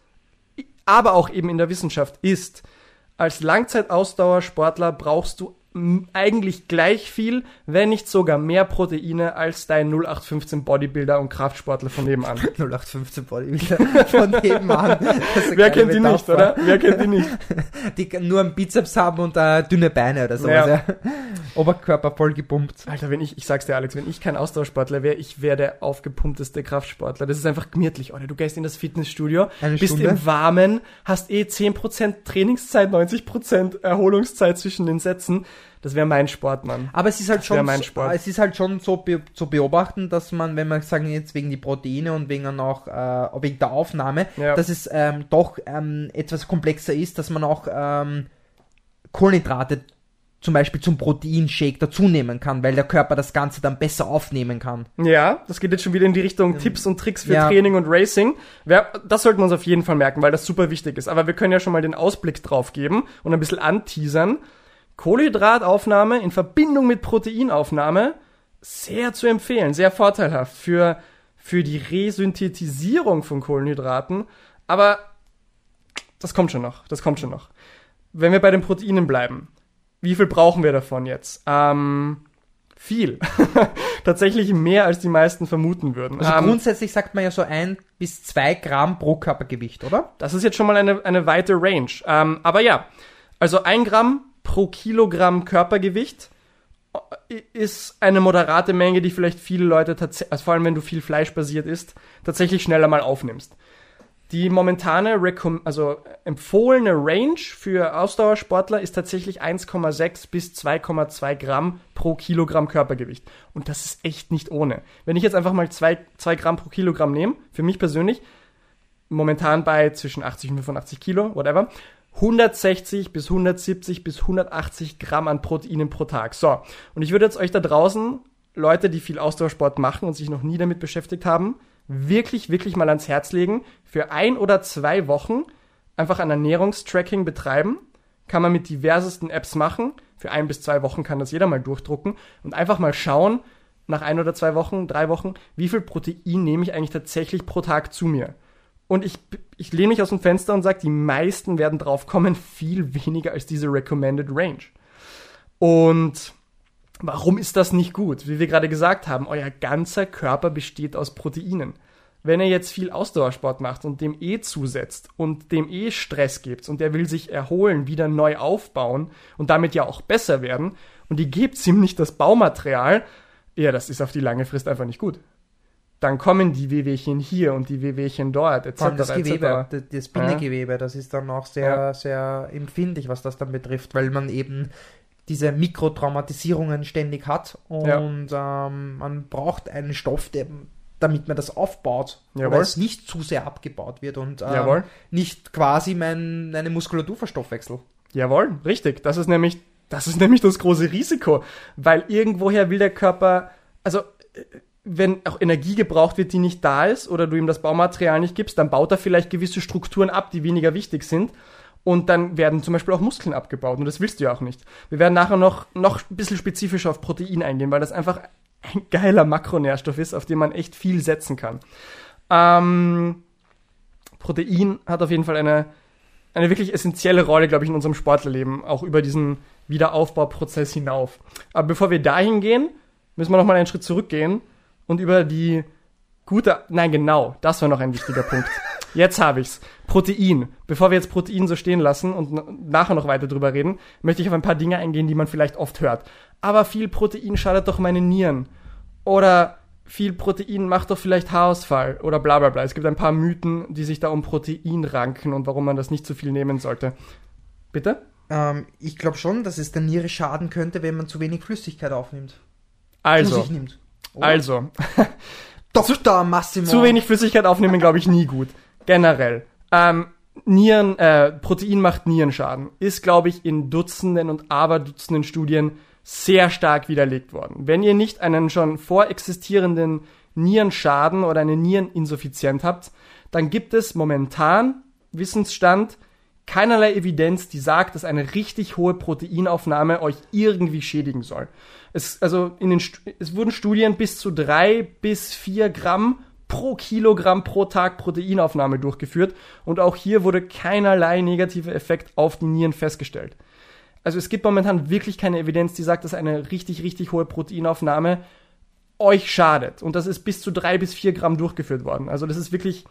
aber auch eben in der Wissenschaft ist, als Langzeitausdauersportler brauchst du eigentlich gleich viel, wenn nicht sogar mehr Proteine als dein 0815 Bodybuilder und Kraftsportler von nebenan. [LAUGHS] 0815 Bodybuilder von [LAUGHS] nebenan. Wer kennt die nicht, oder? Wer kennt die nicht? [LAUGHS] Die nur einen Bizeps haben und äh, dünne Beine oder sowas. Ja. Ja. Oberkörper voll gepumpt. Alter, wenn ich, ich sag's dir Alex, wenn ich kein Ausdauersportler wäre, ich wäre der aufgepumpteste Kraftsportler. Das ist einfach gemütlich, oder? Du gehst in das Fitnessstudio, Eine bist Stunde? im Warmen, hast eh 10% Trainingszeit, 90% Erholungszeit zwischen den Sätzen. Das wäre mein Sport, Mann. Aber es ist halt Das schon, mein so- Sport. es ist halt schon so be zu beobachten, dass man, wenn man sagen jetzt wegen die Proteine und wegen auch äh, wegen der Aufnahme, Ja. dass es ähm, doch ähm, etwas komplexer ist, dass man auch ähm, Kohlenhydrate zum Beispiel zum Proteinshake dazunehmen kann, weil der Körper das Ganze dann besser aufnehmen kann. Ja, das geht jetzt schon wieder in die Richtung Tipps und Tricks für Ja. Training und Racing. Das sollten wir uns auf jeden Fall merken, weil das super wichtig ist. Aber wir können ja schon mal den Ausblick drauf geben und ein bisschen anteasern. Kohlenhydrataufnahme in Verbindung mit Proteinaufnahme sehr zu empfehlen, sehr vorteilhaft für, für die Resynthetisierung von Kohlenhydraten. Aber das kommt schon noch, das kommt schon noch. Wenn wir bei den Proteinen bleiben, wie viel brauchen wir davon jetzt? Ähm, viel. [LAUGHS] Tatsächlich mehr, als die meisten vermuten würden. Also ähm, grundsätzlich sagt man ja so ein bis zwei Gramm pro Körpergewicht, oder? das ist jetzt schon mal eine, eine weite Range. Ähm, aber ja, also ein Gramm pro Kilogramm Körpergewicht äh, ist eine moderate Menge, die vielleicht viele Leute also vor allem wenn du viel fleischbasiert isst, tatsächlich schneller mal aufnimmst. Die momentane, also empfohlene Range für Ausdauersportler ist tatsächlich 1,6 bis 2,2 Gramm pro Kilogramm Körpergewicht. Und das ist echt nicht ohne. Wenn ich jetzt einfach mal 2, 2 Gramm pro Kilogramm nehme, für mich persönlich, momentan bei zwischen 80 und 85 Kilo, whatever, 160 bis 170 bis 180 Gramm an Proteinen pro Tag. So, und ich würde jetzt euch da draußen, Leute, die viel Ausdauersport machen und sich noch nie damit beschäftigt haben, wirklich, wirklich mal ans Herz legen, für ein oder zwei Wochen einfach ein Ernährungstracking betreiben. Kann man mit diversesten Apps machen. Für ein bis zwei Wochen kann das jeder mal durchdrucken und einfach mal schauen, nach ein oder zwei Wochen, drei Wochen, wie viel Protein nehme ich eigentlich tatsächlich pro Tag zu mir. Und ich, ich lehne mich aus dem Fenster und sage, die meisten werden drauf kommen, viel weniger als diese Recommended Range. Und warum ist das nicht gut? Wie wir gerade gesagt haben, euer ganzer Körper besteht aus Proteinen. Wenn ihr jetzt viel Ausdauersport macht und dem eh zusetzt und dem eh Stress gibt und der will sich erholen, wieder neu aufbauen und damit ja auch besser werden und die gebt ihm nicht das Baumaterial, ja, das ist auf die lange Frist einfach nicht gut. Dann kommen die Wehwehchen hier und die Wehwehchen dort, etc. Das Gewebe, etc. das, Bindegewebe, das ist dann auch sehr, Ja. sehr empfindlich, was das dann betrifft, weil man eben diese Mikrotraumatisierungen ständig hat und ähm, man braucht einen Stoff, der, damit man das aufbaut, oder es nicht zu sehr abgebaut wird und ähm, nicht quasi mein, meine Muskulatur verstoffwechselt. Jawohl, richtig. Das ist nämlich, das ist nämlich das große Risiko, weil irgendwoher will der Körper, also äh, wenn auch Energie gebraucht wird, die nicht da ist, oder du ihm das Baumaterial nicht gibst, dann baut er vielleicht gewisse Strukturen ab, die weniger wichtig sind. Und dann werden zum Beispiel auch Muskeln abgebaut. Und das willst du ja auch nicht. Wir werden nachher noch, noch ein bisschen spezifischer auf Protein eingehen, weil das einfach ein geiler Makronährstoff ist, auf den man echt viel setzen kann. Ähm, Protein hat auf jeden Fall eine, eine wirklich essentielle Rolle, glaube ich, in unserem Sportlerleben, auch über diesen Wiederaufbauprozess hinauf. Aber bevor wir dahin gehen, müssen wir noch mal einen Schritt zurückgehen und über die gute, nein, genau, das war noch ein wichtiger Punkt. [LAUGHS] Jetzt habe ich's. Protein. Bevor wir jetzt Protein so stehen lassen und nachher noch weiter drüber reden, möchte ich auf ein paar Dinge eingehen, die man vielleicht oft hört. Aber viel Protein schadet doch meine Nieren. Oder viel Protein macht doch vielleicht Haarausfall oder bla bla bla. Es gibt ein paar Mythen, die sich da um Protein ranken und warum man das nicht zu viel nehmen sollte. Bitte? Ähm, ich glaube schon, dass es der Niere schaden könnte, wenn man zu wenig Flüssigkeit aufnimmt. Zu Also, sich nimmt. Also, [LAUGHS] Dr. Massimo. zu wenig Flüssigkeit aufnehmen, glaube ich, nie gut. Generell. Ähm, Nieren, äh, Protein macht Nierenschaden. Ist, glaube ich, in Dutzenden und Aberdutzenden Studien sehr stark widerlegt worden. Wenn ihr nicht einen schon vorexistierenden Nierenschaden oder eine Niereninsuffizienz habt, dann gibt es momentan Wissensstand keinerlei Evidenz, die sagt, dass eine richtig hohe Proteinaufnahme euch irgendwie schädigen soll. Es, also in den, es wurden Studien bis zu drei bis vier Gramm pro Kilogramm pro Tag Proteinaufnahme durchgeführt und auch hier wurde keinerlei negativer Effekt auf die Nieren festgestellt. Also es gibt momentan wirklich keine Evidenz, die sagt, dass eine richtig, richtig hohe Proteinaufnahme euch schadet. Und das ist bis zu drei bis vier Gramm durchgeführt worden. Also das ist wirklich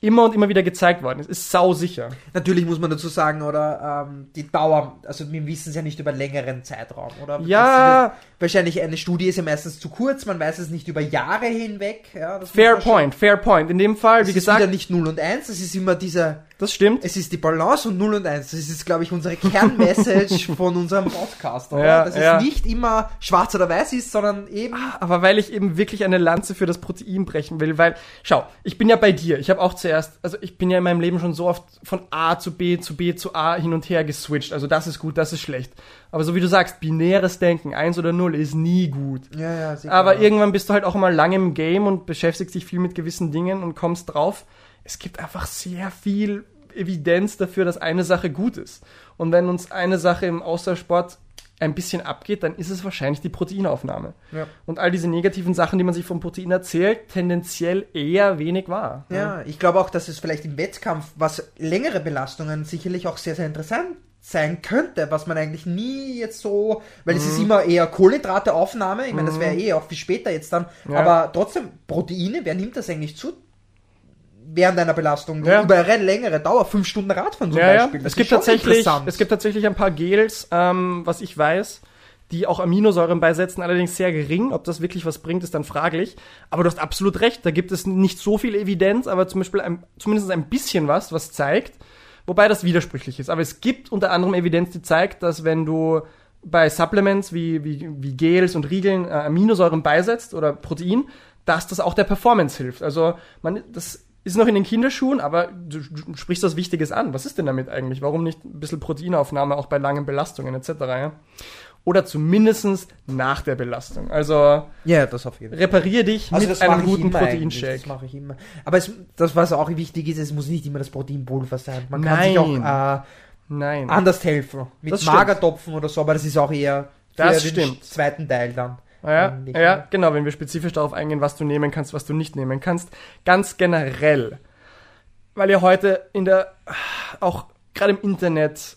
immer und immer wieder gezeigt worden. Es ist sau sicher. Natürlich muss man dazu sagen, oder ähm, die Dauer, also wir wissen es ja nicht über längeren Zeitraum, oder? Ja. Das ist wahrscheinlich eine Studie ist ja meistens zu kurz, man weiß es nicht über Jahre hinweg. Ja, das Fair point, fair point. In dem Fall, Es wie ist gesagt, wieder nicht 0 und 1, es ist immer dieser, das stimmt. es ist die Balance und 0 und 1. Das ist, glaube ich, unsere Kernmessage [LAUGHS] von unserem Podcast, oder? Ja, Dass ja. es nicht immer schwarz oder weiß ist, sondern eben Aber weil ich eben wirklich eine Lanze für das Protein brechen will, weil, schau, ich bin ja bei dir. Ich habe auch zuerst, also ich bin ja in meinem Leben schon so oft von A zu B zu B zu A hin und her geswitcht. Also das ist gut, das ist schlecht. Aber so wie du sagst, binäres Denken, eins oder null, ist nie gut. Ja, ja, sicher. Aber irgendwann bist du halt auch mal lange im Game und beschäftigst dich viel mit gewissen Dingen und kommst drauf. Es gibt einfach sehr viel Evidenz dafür, dass eine Sache gut ist. Und wenn uns eine Sache im Ausdauersport ein bisschen abgeht, dann ist es wahrscheinlich die Proteinaufnahme. Ja. Und all diese negativen Sachen, die man sich vom Protein erzählt, tendenziell eher wenig wahr. Ja, ich glaube auch, dass es vielleicht im Wettkampf, was längere Belastungen sicherlich auch sehr, sehr interessant sein könnte, was man eigentlich nie jetzt so, weil es ist Mhm. immer eher Kohlenhydrateaufnahme, ich meine, das wäre eh auch viel später jetzt dann, Ja. aber trotzdem, Proteine, wer nimmt das eigentlich zu? Während einer Belastung, Ja. über eine längere Dauer, fünf Stunden Radfahren zum Ja. Beispiel. Das Es gibt tatsächlich, es gibt tatsächlich ein paar Gels, ähm, was ich weiß, die auch Aminosäuren beisetzen, allerdings sehr gering. Ob das wirklich was bringt, ist dann fraglich. Aber du hast absolut recht, da gibt es nicht so viel Evidenz, aber zum Beispiel ein, zumindest ein bisschen was, was zeigt, wobei das widersprüchlich ist. Aber es gibt unter anderem Evidenz, die zeigt, dass wenn du bei Supplements wie, wie, wie Gels und Riegeln äh, Aminosäuren beisetzt oder Protein, dass das auch der Performance hilft. Also man, das ist noch in den Kinderschuhen, aber du, du sprichst was Wichtiges an. Was ist denn damit eigentlich? Warum nicht ein bisschen Proteinaufnahme auch bei langen Belastungen etc.? Ja? Oder zumindestens nach der Belastung. Also ja, das auf jeden Fall. reparier dich Also mit einem guten Proteinshake. Das mache ich immer. Aber es, das, was auch wichtig ist, es muss nicht immer das Proteinpulver sein. Man kann sich Nein. auch äh, Nein. anders helfen. Mit Das stimmt. Magertopfen oder so, aber das ist auch eher Das stimmt. zweiten Teil dann. Ja, ja, genau, wenn wir spezifisch darauf eingehen, was du nehmen kannst, was du nicht nehmen kannst. Ganz generell. Weil ihr heute in der, auch gerade im Internet,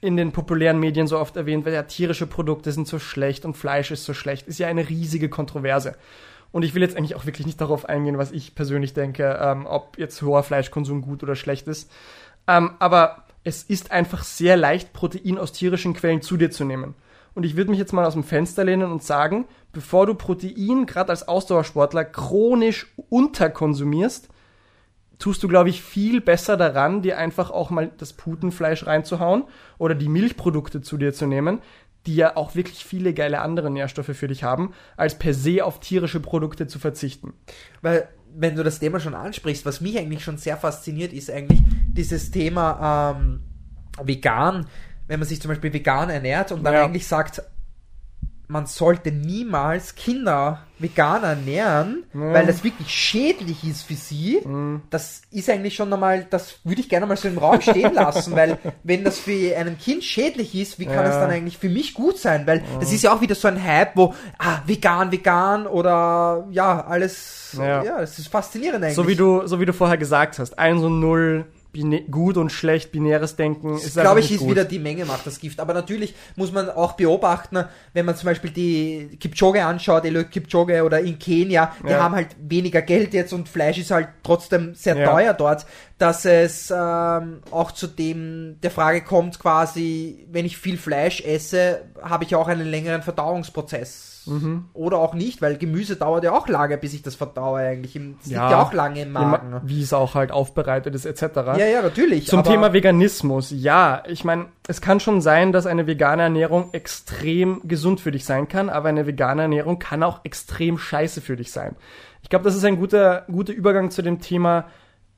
in den populären Medien so oft erwähnt wird, ja, tierische Produkte sind so schlecht und Fleisch ist so schlecht, ist ja eine riesige Kontroverse. Und ich will jetzt eigentlich auch wirklich nicht darauf eingehen, was ich persönlich denke, ähm, ob jetzt hoher Fleischkonsum gut oder schlecht ist. Ähm, aber es ist einfach sehr leicht, Protein aus tierischen Quellen zu dir zu nehmen. Und ich würde mich jetzt mal aus dem Fenster lehnen und sagen, bevor du Protein, gerade als Ausdauersportler, chronisch unterkonsumierst, tust du, glaube ich, viel besser daran, dir einfach auch mal das Putenfleisch reinzuhauen oder die Milchprodukte zu dir zu nehmen, die ja auch wirklich viele geile andere Nährstoffe für dich haben, als per se auf tierische Produkte zu verzichten. Weil, wenn du das Thema schon ansprichst, was mich eigentlich schon sehr fasziniert, ist eigentlich dieses Thema ähm, vegan, wenn man sich zum Beispiel vegan ernährt und dann Ja. eigentlich sagt, man sollte niemals Kinder vegan ernähren, Ja. weil das wirklich schädlich ist für sie. Mhm. Das ist eigentlich schon einmal, das würde ich gerne mal so im Raum stehen lassen, weil [LAUGHS] wenn das für ein Kind schädlich ist, wie kann Ja. es dann eigentlich für mich gut sein? Weil das ist ja auch wieder so ein Hype, wo, ah, vegan, vegan oder ja, alles, Ja. ja, das ist faszinierend eigentlich. So wie du, so wie du vorher gesagt hast, 1 und 0 gut und schlecht, binäres Denken ist einfach glaube ich, ist gut. wieder die Menge macht das Gift. Aber natürlich muss man auch beobachten, wenn man zum Beispiel die Kipchoge anschaut, Eliud Kipchoge oder in Kenia, die Ja. haben halt weniger Geld jetzt und Fleisch ist halt trotzdem sehr Ja. teuer dort, dass es ähm, auch zu dem der Frage kommt quasi, wenn ich viel Fleisch esse, habe ich auch einen längeren Verdauungsprozess. Mhm. Oder auch nicht, weil Gemüse dauert ja auch lange, bis ich das verdaue eigentlich. Das Ja. liegt ja auch lange im Magen. Wie es auch halt aufbereitet ist, etc. Ja, ja, natürlich. Zum Thema Veganismus, ja, ich meine, es kann schon sein, dass eine vegane Ernährung extrem gesund für dich sein kann, aber eine vegane Ernährung kann auch extrem scheiße für dich sein. Ich glaube, das ist ein guter, guter Übergang zu dem Thema,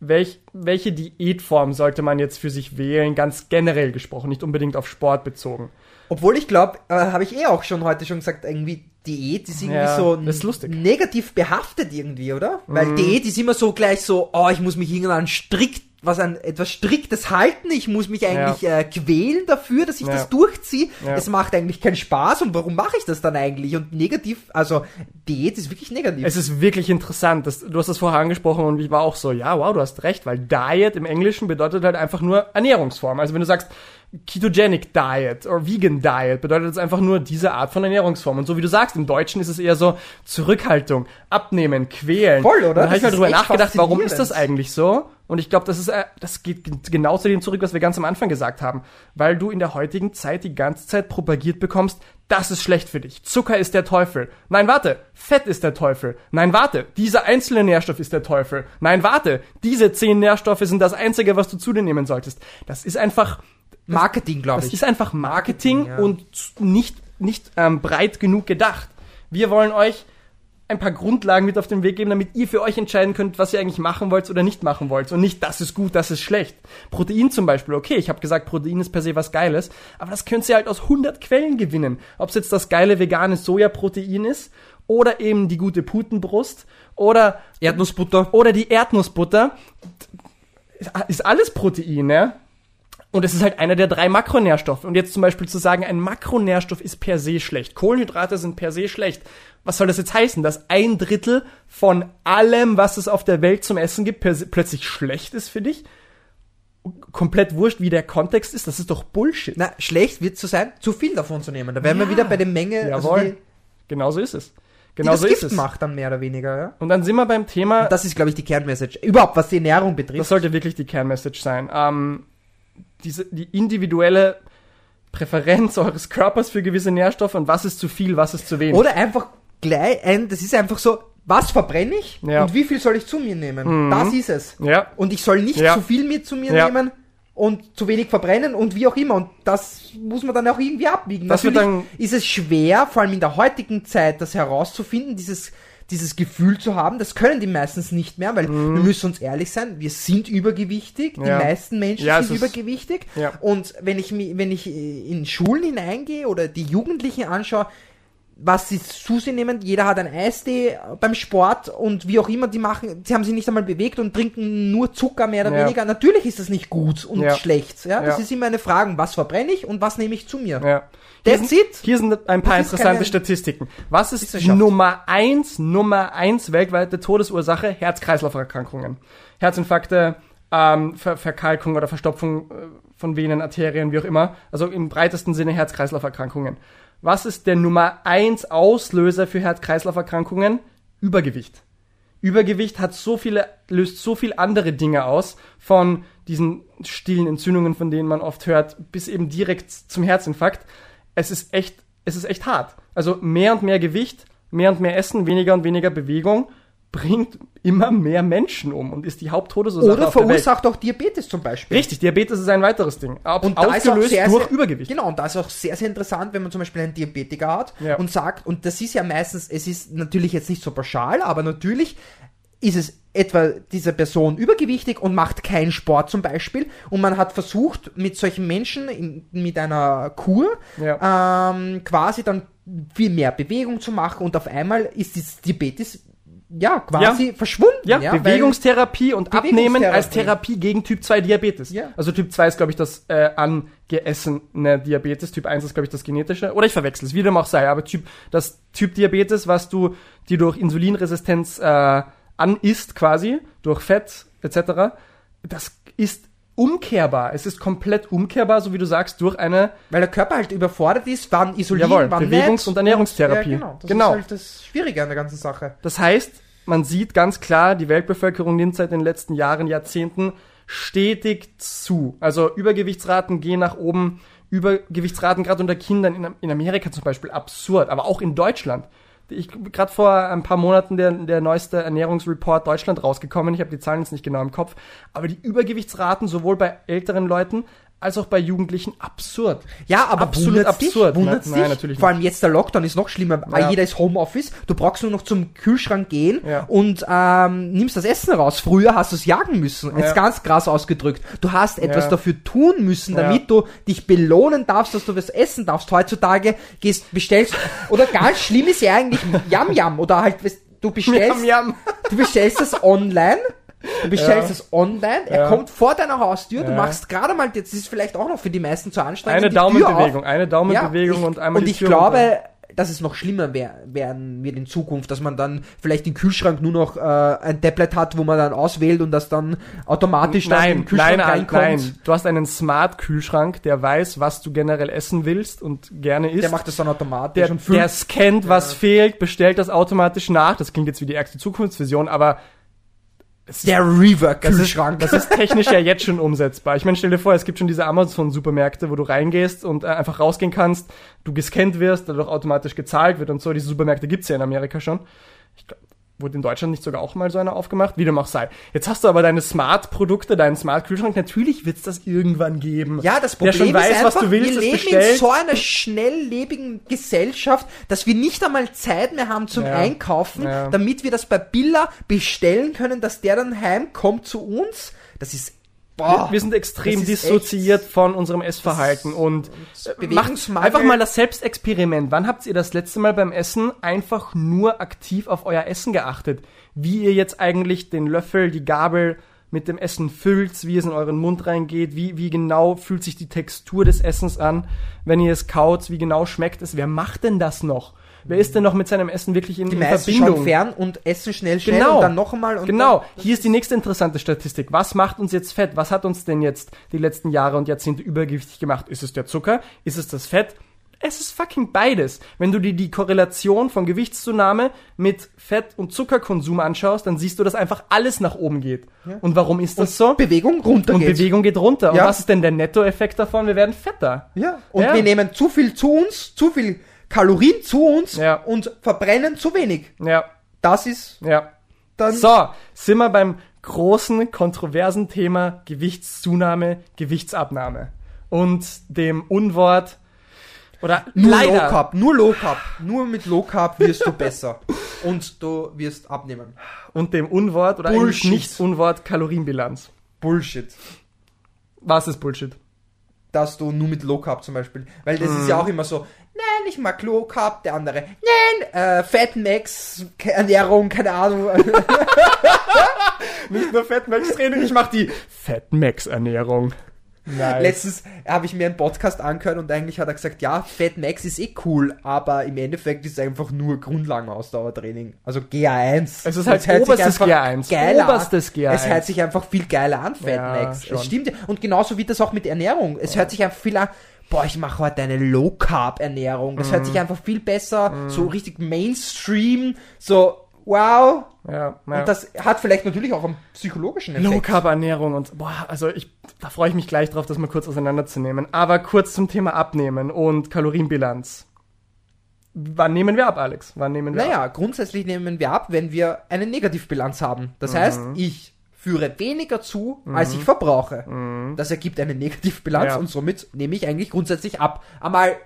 welch, welche Diätform sollte man jetzt für sich wählen, ganz generell gesprochen, nicht unbedingt auf Sport bezogen. Obwohl ich glaube, äh, habe ich eh auch schon heute schon gesagt, irgendwie Diät ist irgendwie Ja, so ist lustig. Mhm. negativ behaftet irgendwie, oder? Weil Diät ist immer so gleich so, oh, ich muss mich irgendwann strikt, was an etwas Striktes halten, ich muss mich eigentlich äh, quälen dafür, dass ich Ja. das durchziehe. Ja. Es macht eigentlich keinen Spaß und warum mache ich das dann eigentlich? Und negativ, also Diät ist wirklich negativ. Es ist wirklich interessant. Das, du hast das vorher angesprochen und ich war auch so, ja, wow, du hast recht, weil Diet im Englischen bedeutet halt einfach nur Ernährungsform. Also wenn du sagst Ketogenic Diet oder Vegan Diet, bedeutet es einfach nur diese Art von Ernährungsform. Und so wie du sagst, im Deutschen ist es eher so Zurückhaltung, Abnehmen, Quälen. Voll, oder? Dann habe ich mal drüber nachgedacht, warum ist das eigentlich so? Und ich glaube, das ist, äh, das geht genau zu dem zurück, was wir ganz am Anfang gesagt haben. Weil du in der heutigen Zeit die ganze Zeit propagiert bekommst, das ist schlecht für dich. Zucker ist der Teufel. Nein, warte. Fett ist der Teufel. Nein, warte. Dieser einzelne Nährstoff ist der Teufel. Nein, warte. Diese zehn Nährstoffe sind das einzige, was du zu dir nehmen solltest. Das ist einfach, Marketing, glaube das ich. ist einfach Marketing ja. und nicht, nicht ähm, breit genug gedacht. Wir wollen euch ein paar Grundlagen mit auf den Weg geben, damit ihr für euch entscheiden könnt, was ihr eigentlich machen wollt oder nicht machen wollt. Und nicht, das ist gut, das ist schlecht. Protein zum Beispiel, okay, ich habe gesagt, Protein ist per se was Geiles, aber das könnt ihr halt aus 100 Quellen gewinnen. Ob es jetzt das geile vegane Sojaprotein ist oder eben die gute Putenbrust oder Erdnussbutter. oder die Erdnussbutter. Ist alles Protein, ne? Und es ist halt einer der drei Makronährstoffe. Und jetzt zum Beispiel zu sagen, ein Makronährstoff ist per se schlecht. Kohlenhydrate sind per se schlecht. Was soll das jetzt heißen? Dass ein Drittel von allem, was es auf der Welt zum Essen gibt, plötzlich schlecht ist für dich? Komplett wurscht, wie der Kontext ist. Das ist doch Bullshit. Na, schlecht wird es so sein, zu viel davon zu nehmen. Da wären wir Ja. wieder bei der Menge, Jawohl. also die, Genau so ist es. Genau das so ist Gift es. macht dann mehr oder weniger, ja. Und dann sind wir beim Thema, Das ist, glaube ich, die Kernmessage. Überhaupt, was die Ernährung betrifft. Das sollte wirklich die Kernmessage sein. Ähm, diese, die individuelle Präferenz [LAUGHS] eures Körpers für gewisse Nährstoffe und was ist zu viel, was ist zu wenig. Oder einfach gleich ein, das ist einfach so, was verbrenne ich Ja. und wie viel soll ich zu mir nehmen? Das ist es. Ja, Und ich soll nicht Ja. zu viel mit zu mir nehmen und zu wenig verbrennen und wie auch immer. Und das muss man dann auch irgendwie abwiegen. Das Natürlich dann- ist es schwer, vor allem in der heutigen Zeit, das herauszufinden, dieses dieses Gefühl zu haben, das können die meistens nicht mehr, weil wir müssen uns ehrlich sein, wir sind übergewichtig, die Mhm. Ja. meisten Menschen Ja, sind ist- übergewichtig Ja. und wenn ich, wenn ich äh, in Schulen hineingehe oder die Jugendlichen anschaue, was sie zu sich nehmen, jeder hat ein Eistee beim Sport und wie auch immer die machen, sie haben sich nicht einmal bewegt und trinken nur Zucker mehr oder Ja. weniger. Natürlich ist das nicht gut und Ja. schlecht. Ja? Das Ja. ist immer eine Frage, was verbrenne ich und was nehme ich zu mir. ja. Hier That's sind, it. hier sind ein paar Das interessante Statistiken. Was ist. Nummer eins, Nummer eins weltweite Todesursache? Herz-Kreislauf-Erkrankungen. Herzinfarkte, ähm, Ver Verkalkung oder Verstopfung äh, von Venen, Arterien, wie auch immer. Also im breitesten Sinne Herz-Kreislauf-Erkrankungen. Was ist der Nummer eins Auslöser für Herz-Kreislauf-Erkrankungen? Übergewicht. Übergewicht hat so viele, löst so viel andere Dinge aus, von diesen stillen Entzündungen, von denen man oft hört, bis eben direkt zum Herzinfarkt. Es ist echt, es ist echt hart. Also mehr und mehr Gewicht, mehr und mehr Essen, weniger und weniger Bewegung bringt immer mehr Menschen um und ist die Haupttodesursache Oder verursacht auch Diabetes zum Beispiel. Richtig, Diabetes ist ein weiteres Ding. Ab, Und da ist auch ausgelöst sehr, durch sehr, Übergewicht. Genau, und da ist auch sehr, sehr interessant, wenn man zum Beispiel einen Diabetiker hat Ja. und sagt, und das ist ja meistens, es ist natürlich jetzt nicht so pauschal, aber natürlich ist es etwa diese Person übergewichtig und macht keinen Sport zum Beispiel und man hat versucht, mit solchen Menschen in, mit einer Kur Ja. ähm, quasi dann viel mehr Bewegung zu machen und auf einmal ist dieses Diabetes ja quasi verschwunden. Ja, weil- Bewegungstherapie und Abnehmen als Bewegungstherapie. Therapie gegen Typ 2 Diabetes. Ja. Also Typ 2 ist, glaube ich, das äh, angeessene Diabetes. Typ 1 ist, glaube ich, das genetische. Oder ich verwechsel es, wie dem auch sei. Aber Typ, das Typ Diabetes, was du, die durch Insulinresistenz äh, anisst quasi, durch Fett etc., das ist umkehrbar. Es ist komplett umkehrbar, so wie du sagst, durch eine Weil der Körper halt überfordert ist, wann isolieren, Jawohl, wann Bewegungs- und Ernährungstherapie. Ja, genau. Das Genau. ist halt das Schwierige an der ganzen Sache. Das heißt, man sieht ganz klar, die Weltbevölkerung nimmt seit den letzten Jahren, Jahrzehnten stetig zu. Also Übergewichtsraten gehen nach oben. Übergewichtsraten gerade unter Kindern in, in Amerika zum Beispiel absurd, aber auch in Deutschland. Ich gerade vor ein paar Monaten der, der neueste Ernährungsreport Deutschland rausgekommen. Ich habe die Zahlen jetzt nicht genau im Kopf, aber die Übergewichtsraten sowohl bei älteren Leuten als auch bei Jugendlichen absurd. Ja, aber Absolut wundert's dich? absurd. Wundert's Nein, nein, natürlich Vor allem jetzt der Lockdown ist noch schlimmer. Ja. Jeder ist Homeoffice. Du brauchst nur noch zum Kühlschrank gehen Ja. und ähm, nimmst das Essen raus. Früher hast du es jagen müssen. Jetzt Ja. ganz krass ausgedrückt. Du hast etwas dafür tun müssen, damit du dich belohnen darfst, dass du was essen darfst. Heutzutage gehst, bestellst. oder ganz schlimm ist ja eigentlich Yam Yam oder halt du [LAUGHS] bestellst, Miam, miam. du bestellst das online. Du bestellst Ja. es online, er Ja. kommt vor deiner Haustür, du Ja. machst gerade mal, das ist vielleicht auch noch für die meisten zu anstrengend. Eine. Daumenbewegung, eine Daumenbewegung Ja, und einmal Und ich Tür glaube, dass es noch schlimmer wär, werden wird in Zukunft, dass man dann vielleicht im Kühlschrank nur noch äh, ein Tablet hat, wo man dann auswählt und das dann automatisch dann Nein, im Kühlschrank nein, nein, reinkommt. nein. Du hast einen Smart-Kühlschrank, der weiß, was du generell essen willst und gerne isst. Der macht das dann automatisch der, der scannt, was fehlt, bestellt das automatisch nach. Das klingt jetzt wie die ärgste Zukunftsvision, aber der das, ist, Reaver-Kühlschrank. das ist technisch ja jetzt schon umsetzbar. Ich meine, stell dir vor, es gibt schon diese Amazon-Supermärkte, wo du reingehst und äh, einfach rausgehen kannst, du gescannt wirst, dadurch automatisch gezahlt wird und so. Diese Supermärkte gibt's ja in Amerika schon. Ich glaub, wurde in Deutschland nicht sogar auch mal so einer aufgemacht? Wie dem auch sei. Jetzt hast du aber deine Smart-Produkte, deinen Smart-Kühlschrank. Natürlich wird's das irgendwann geben. Ja, das Problem schon weiß, ist was einfach, du willst, wir leben bestellt. in so einer schnelllebigen Gesellschaft, dass wir nicht einmal Zeit mehr haben zum Ja. Einkaufen, Ja. damit wir das bei Billa bestellen können, dass der dann heimkommt zu uns. Das ist boah, wir sind extrem dissoziiert von unserem Essverhalten und äh, macht einfach mal das Selbstexperiment. Wann habt ihr das letzte Mal beim Essen einfach nur aktiv auf euer Essen geachtet? Wie ihr jetzt eigentlich den Löffel, die Gabel mit dem Essen füllt, wie es in euren Mund reingeht, wie, wie genau fühlt sich die Textur des Essens an, wenn ihr es kaut, wie genau schmeckt es. Wer macht denn das noch? Wer ist denn noch mit seinem Essen wirklich in, die in meisten Verbindung? schauen fern und essen schnell, schnell Genau. und dann noch einmal und Genau, Dann, hier ist die nächste interessante Statistik. Was macht uns jetzt fett? Was hat uns denn jetzt die letzten Jahre und Jahrzehnte übergewichtig gemacht? Ist es der Zucker? Ist es das Fett? Es ist fucking beides. Wenn du dir die Korrelation von Gewichtszunahme mit Fett- und Zuckerkonsum anschaust, dann siehst du, dass einfach alles nach oben geht. Und warum ist das so? Bewegung runter Und geht. Bewegung geht runter. Ja. Und was ist denn der Nettoeffekt davon? Wir werden fetter. Ja. Und Ja. wir nehmen zu viel zu uns, zu viel Kalorien zu uns Ja. und verbrennen zu wenig. Ja, Das ist ja. dann So, sind wir beim großen, kontroversen Thema Gewichtszunahme, Gewichtsabnahme. Und dem Unwort, oder Nur leider, Low Carb, nur Low Carb. Nur mit Low Carb wirst du besser. [LAUGHS] Und du wirst abnehmen. und dem Unwort, oder eigentlich Bullshit. nicht Unwort, Kalorienbilanz. Bullshit. Was ist Bullshit? Dass du nur mit Low Carb zum Beispiel. Weil das ist Mhm. ja auch immer so, nein, ich mag Low Carb, der andere, nein, äh, Fat Max, Ernährung, keine Ahnung. [LAUGHS] Nicht nur Fatmax-Training, ich mach die Fatmax-Ernährung. Nice. Letztens habe ich mir einen Podcast angehört und eigentlich hat er gesagt, ja, Fat Max ist eh cool, aber im Endeffekt ist es einfach nur Grundlagenausdauertraining. Also GA1. Es ist halt sich oberstes einfach GA1. Geiler. Oberstes GA1. Es hört sich einfach viel geiler an, Fat Ja, Max. schon. Es stimmt. Und genauso wie das auch mit Ernährung. Es hört sich einfach viel an, boah, ich mache heute eine Low Carb Ernährung. Das Mhm. hört sich einfach viel besser, so richtig Mainstream, so wow. Ja, ja. Und das hat vielleicht natürlich auch einen psychologischen Effekt. Low Carb Ernährung und boah, also ich da freue ich mich gleich drauf, das mal kurz auseinanderzunehmen. Aber kurz zum Thema Abnehmen und Kalorienbilanz. Wann nehmen wir ab, Alex? Wann nehmen wir ab? Naja, grundsätzlich nehmen wir ab, wenn wir eine Negativbilanz haben. Mhm. Das heißt, ich führe weniger zu, als ich verbrauche. Das ergibt eine Negativbilanz Mhm. Ja. und somit nehme ich eigentlich grundsätzlich ab. Einmal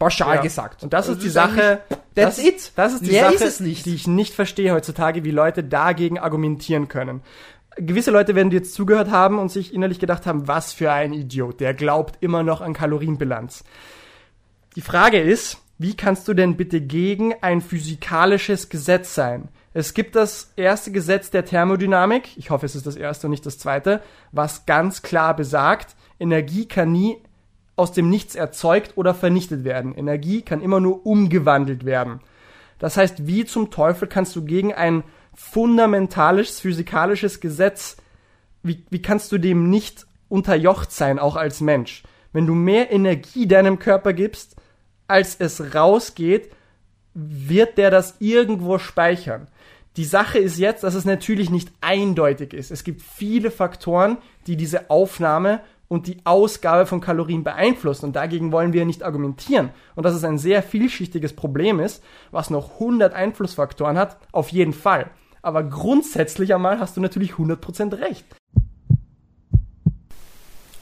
pauschal Ja. gesagt. Und das Also ist die Sache, That's das, it. das ist die Mehr Sache, ist die ich nicht verstehe heutzutage, wie Leute dagegen argumentieren können. Gewisse Leute werden dir jetzt zugehört haben und sich innerlich gedacht haben, was für ein Idiot, der glaubt immer noch an Kalorienbilanz. Die Frage ist, wie kannst du denn bitte gegen ein physikalisches Gesetz sein? Es gibt das erste Gesetz der Thermodynamik, ich hoffe es ist das erste und nicht das zweite, was ganz klar besagt, Energie kann nie aus dem Nichts erzeugt oder vernichtet werden. Energie kann immer nur umgewandelt werden. Das heißt, wie zum Teufel kannst du gegen ein fundamentales physikalisches Gesetz, wie, wie kannst du dem nicht unterjocht sein, auch als Mensch. Wenn du mehr Energie deinem Körper gibst, als es rausgeht, wird der das irgendwo speichern. Die Sache ist jetzt, dass es natürlich nicht eindeutig ist. Es gibt viele Faktoren, die diese Aufnahme und die Ausgabe von Kalorien beeinflussen. Und dagegen wollen wir nicht argumentieren. Und dass es ein sehr vielschichtiges Problem ist, was noch 100 Einflussfaktoren hat, auf jeden Fall. Aber grundsätzlich einmal hast du natürlich 100% recht.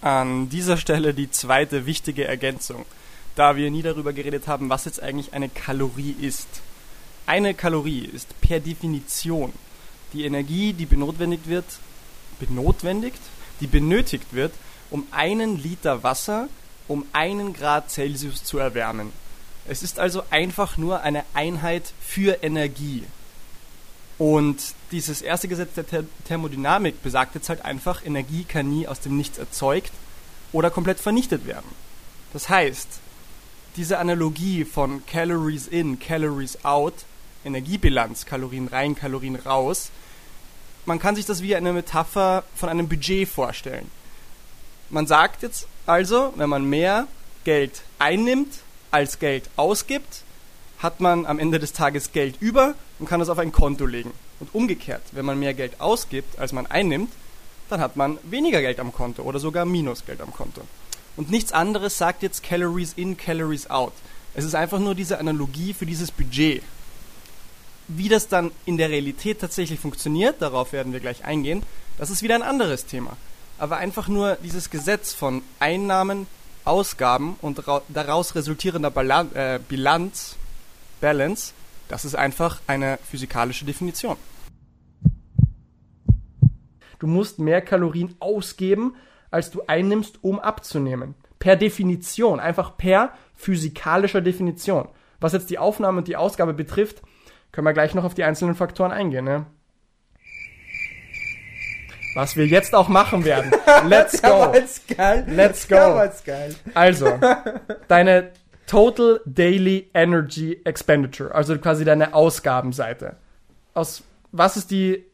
An dieser Stelle die zweite wichtige Ergänzung, da wir nie darüber geredet haben, was jetzt eigentlich eine Kalorie ist. Eine Kalorie ist per Definition die Energie, die benotwendigt wird, benotwendigt, die benötigt wird, um einen Liter Wasser um einen Grad Celsius zu erwärmen. Es ist also einfach nur eine Einheit für Energie. Und dieses erste Gesetz der Ther Thermodynamik besagt jetzt halt einfach, Energie kann nie aus dem Nichts erzeugt oder komplett vernichtet werden. Das heißt, diese Analogie von Calories in, Calories out, Energiebilanz, Kalorien rein, Kalorien raus, man kann sich das wie eine Metapher von einem Budget vorstellen. Man sagt jetzt also, wenn man mehr Geld einnimmt, als Geld ausgibt, hat man am Ende des Tages Geld über und kann das auf ein Konto legen. Und umgekehrt, wenn man mehr Geld ausgibt, als man einnimmt, dann hat man weniger Geld am Konto oder sogar Minusgeld am Konto. Und nichts anderes sagt jetzt Calories in, Calories out. Es ist einfach nur diese Analogie für dieses Budget. Wie das dann in der Realität tatsächlich funktioniert, darauf werden wir gleich eingehen, das ist wieder ein anderes Thema. Aber einfach nur dieses Gesetz von Einnahmen, Ausgaben und daraus resultierender Balan äh, Bilanz Balance, das ist einfach eine physikalische Definition. Du musst mehr Kalorien ausgeben, als du einnimmst, um abzunehmen. Per Definition, einfach per physikalischer Definition. Was jetzt die Aufnahme und die Ausgabe betrifft, können wir gleich noch auf die einzelnen Faktoren eingehen. Ne? Was wir jetzt auch machen werden. Let's [LAUGHS] go. Let's go. Also, [LAUGHS] deine Total Daily Energy Expenditure, also quasi deine Ausgabenseite. Aus was ist die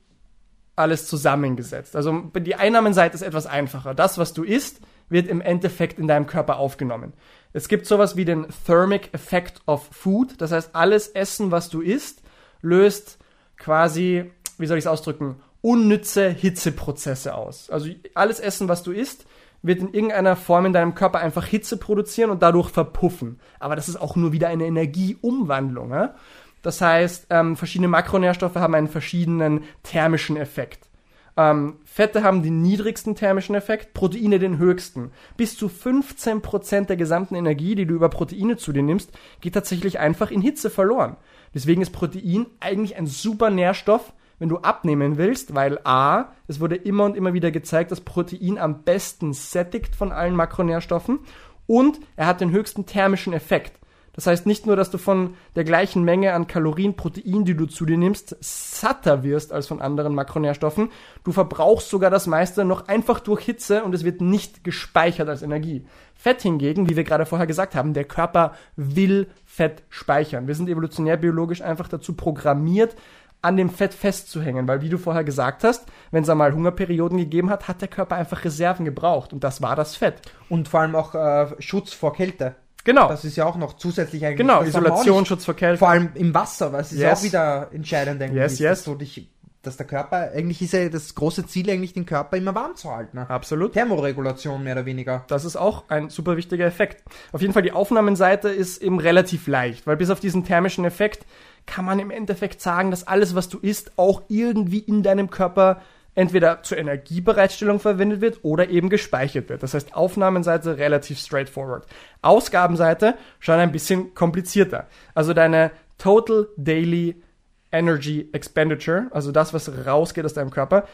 alles zusammengesetzt? Also die Einnahmenseite ist etwas einfacher. Das, was du isst, wird im Endeffekt in deinem Körper aufgenommen. Es gibt sowas wie den Thermic Effect of Food. Das heißt, alles Essen, was du isst, löst quasi, wie soll ich es ausdrücken, unnütze Hitzeprozesse aus. Also alles Essen, was du isst, wird in irgendeiner Form in deinem Körper einfach Hitze produzieren und dadurch verpuffen. Aber das ist auch nur wieder eine Energieumwandlung. Ja? Das heißt, ähm, verschiedene Makronährstoffe haben einen verschiedenen thermischen Effekt. Ähm, Fette haben den niedrigsten thermischen Effekt, Proteine den höchsten. Bis zu 15% der gesamten Energie, die du über Proteine zu dir nimmst, geht tatsächlich einfach in Hitze verloren. Deswegen ist Protein eigentlich ein super Nährstoff, wenn du abnehmen willst, weil A, es wurde immer und immer wieder gezeigt, dass Protein am besten sättigt von allen Makronährstoffen und er hat den höchsten thermischen Effekt. Das heißt nicht nur, dass du von der gleichen Menge an Kalorien, Protein, die du zu dir nimmst, satter wirst als von anderen Makronährstoffen, du verbrauchst sogar das meiste noch einfach durch Hitze und es wird nicht gespeichert als Energie. Fett hingegen, wie wir gerade vorher gesagt haben, der Körper will Fett speichern. Wir sind evolutionär biologisch einfach dazu programmiert, an dem Fett festzuhängen, weil wie du vorher gesagt hast, wenn es einmal Hungerperioden gegeben hat, hat der Körper einfach Reserven gebraucht und das war das Fett. Und vor allem auch äh, Schutz vor Kälte. Genau. Das ist ja auch noch zusätzlich eigentlich. Genau, Isolation, Schutz vor Kälte. Vor allem im Wasser, weil es ist yes. ja auch wieder entscheidend, denke yes, ich. Yes. Dass, du dich, dass der Körper, eigentlich ist ja das große Ziel eigentlich, den Körper immer warm zu halten. Ne? Absolut. Thermoregulation mehr oder weniger. Das ist auch ein super wichtiger Effekt. Auf jeden Fall die Aufnahmenseite ist eben relativ leicht, weil bis auf diesen thermischen Effekt kann man im Endeffekt sagen, dass alles, was du isst, auch irgendwie in deinem Körper entweder zur Energiebereitstellung verwendet wird oder eben gespeichert wird. Das heißt, Aufnahmenseite relativ straightforward. Ausgabenseite schon ein bisschen komplizierter. Also deine Total Daily Energy Expenditure, also das, was rausgeht aus deinem Körper,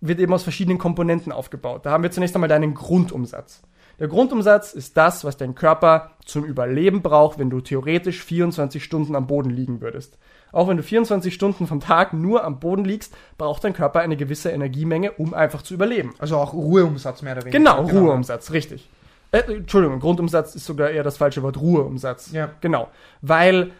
wird eben aus verschiedenen Komponenten aufgebaut. Da haben wir zunächst einmal deinen Grundumsatz. Der Grundumsatz ist das, was dein Körper zum Überleben braucht, wenn du theoretisch 24 Stunden am Boden liegen würdest. Auch wenn du 24 Stunden vom Tag nur am Boden liegst, braucht dein Körper eine gewisse Energiemenge, um einfach zu überleben. Also auch Ruheumsatz mehr oder weniger. Genau, genau. Ruheumsatz, richtig. Äh, Entschuldigung, Grundumsatz ist sogar eher das falsche Wort, Ruheumsatz. Ja. Genau. Weil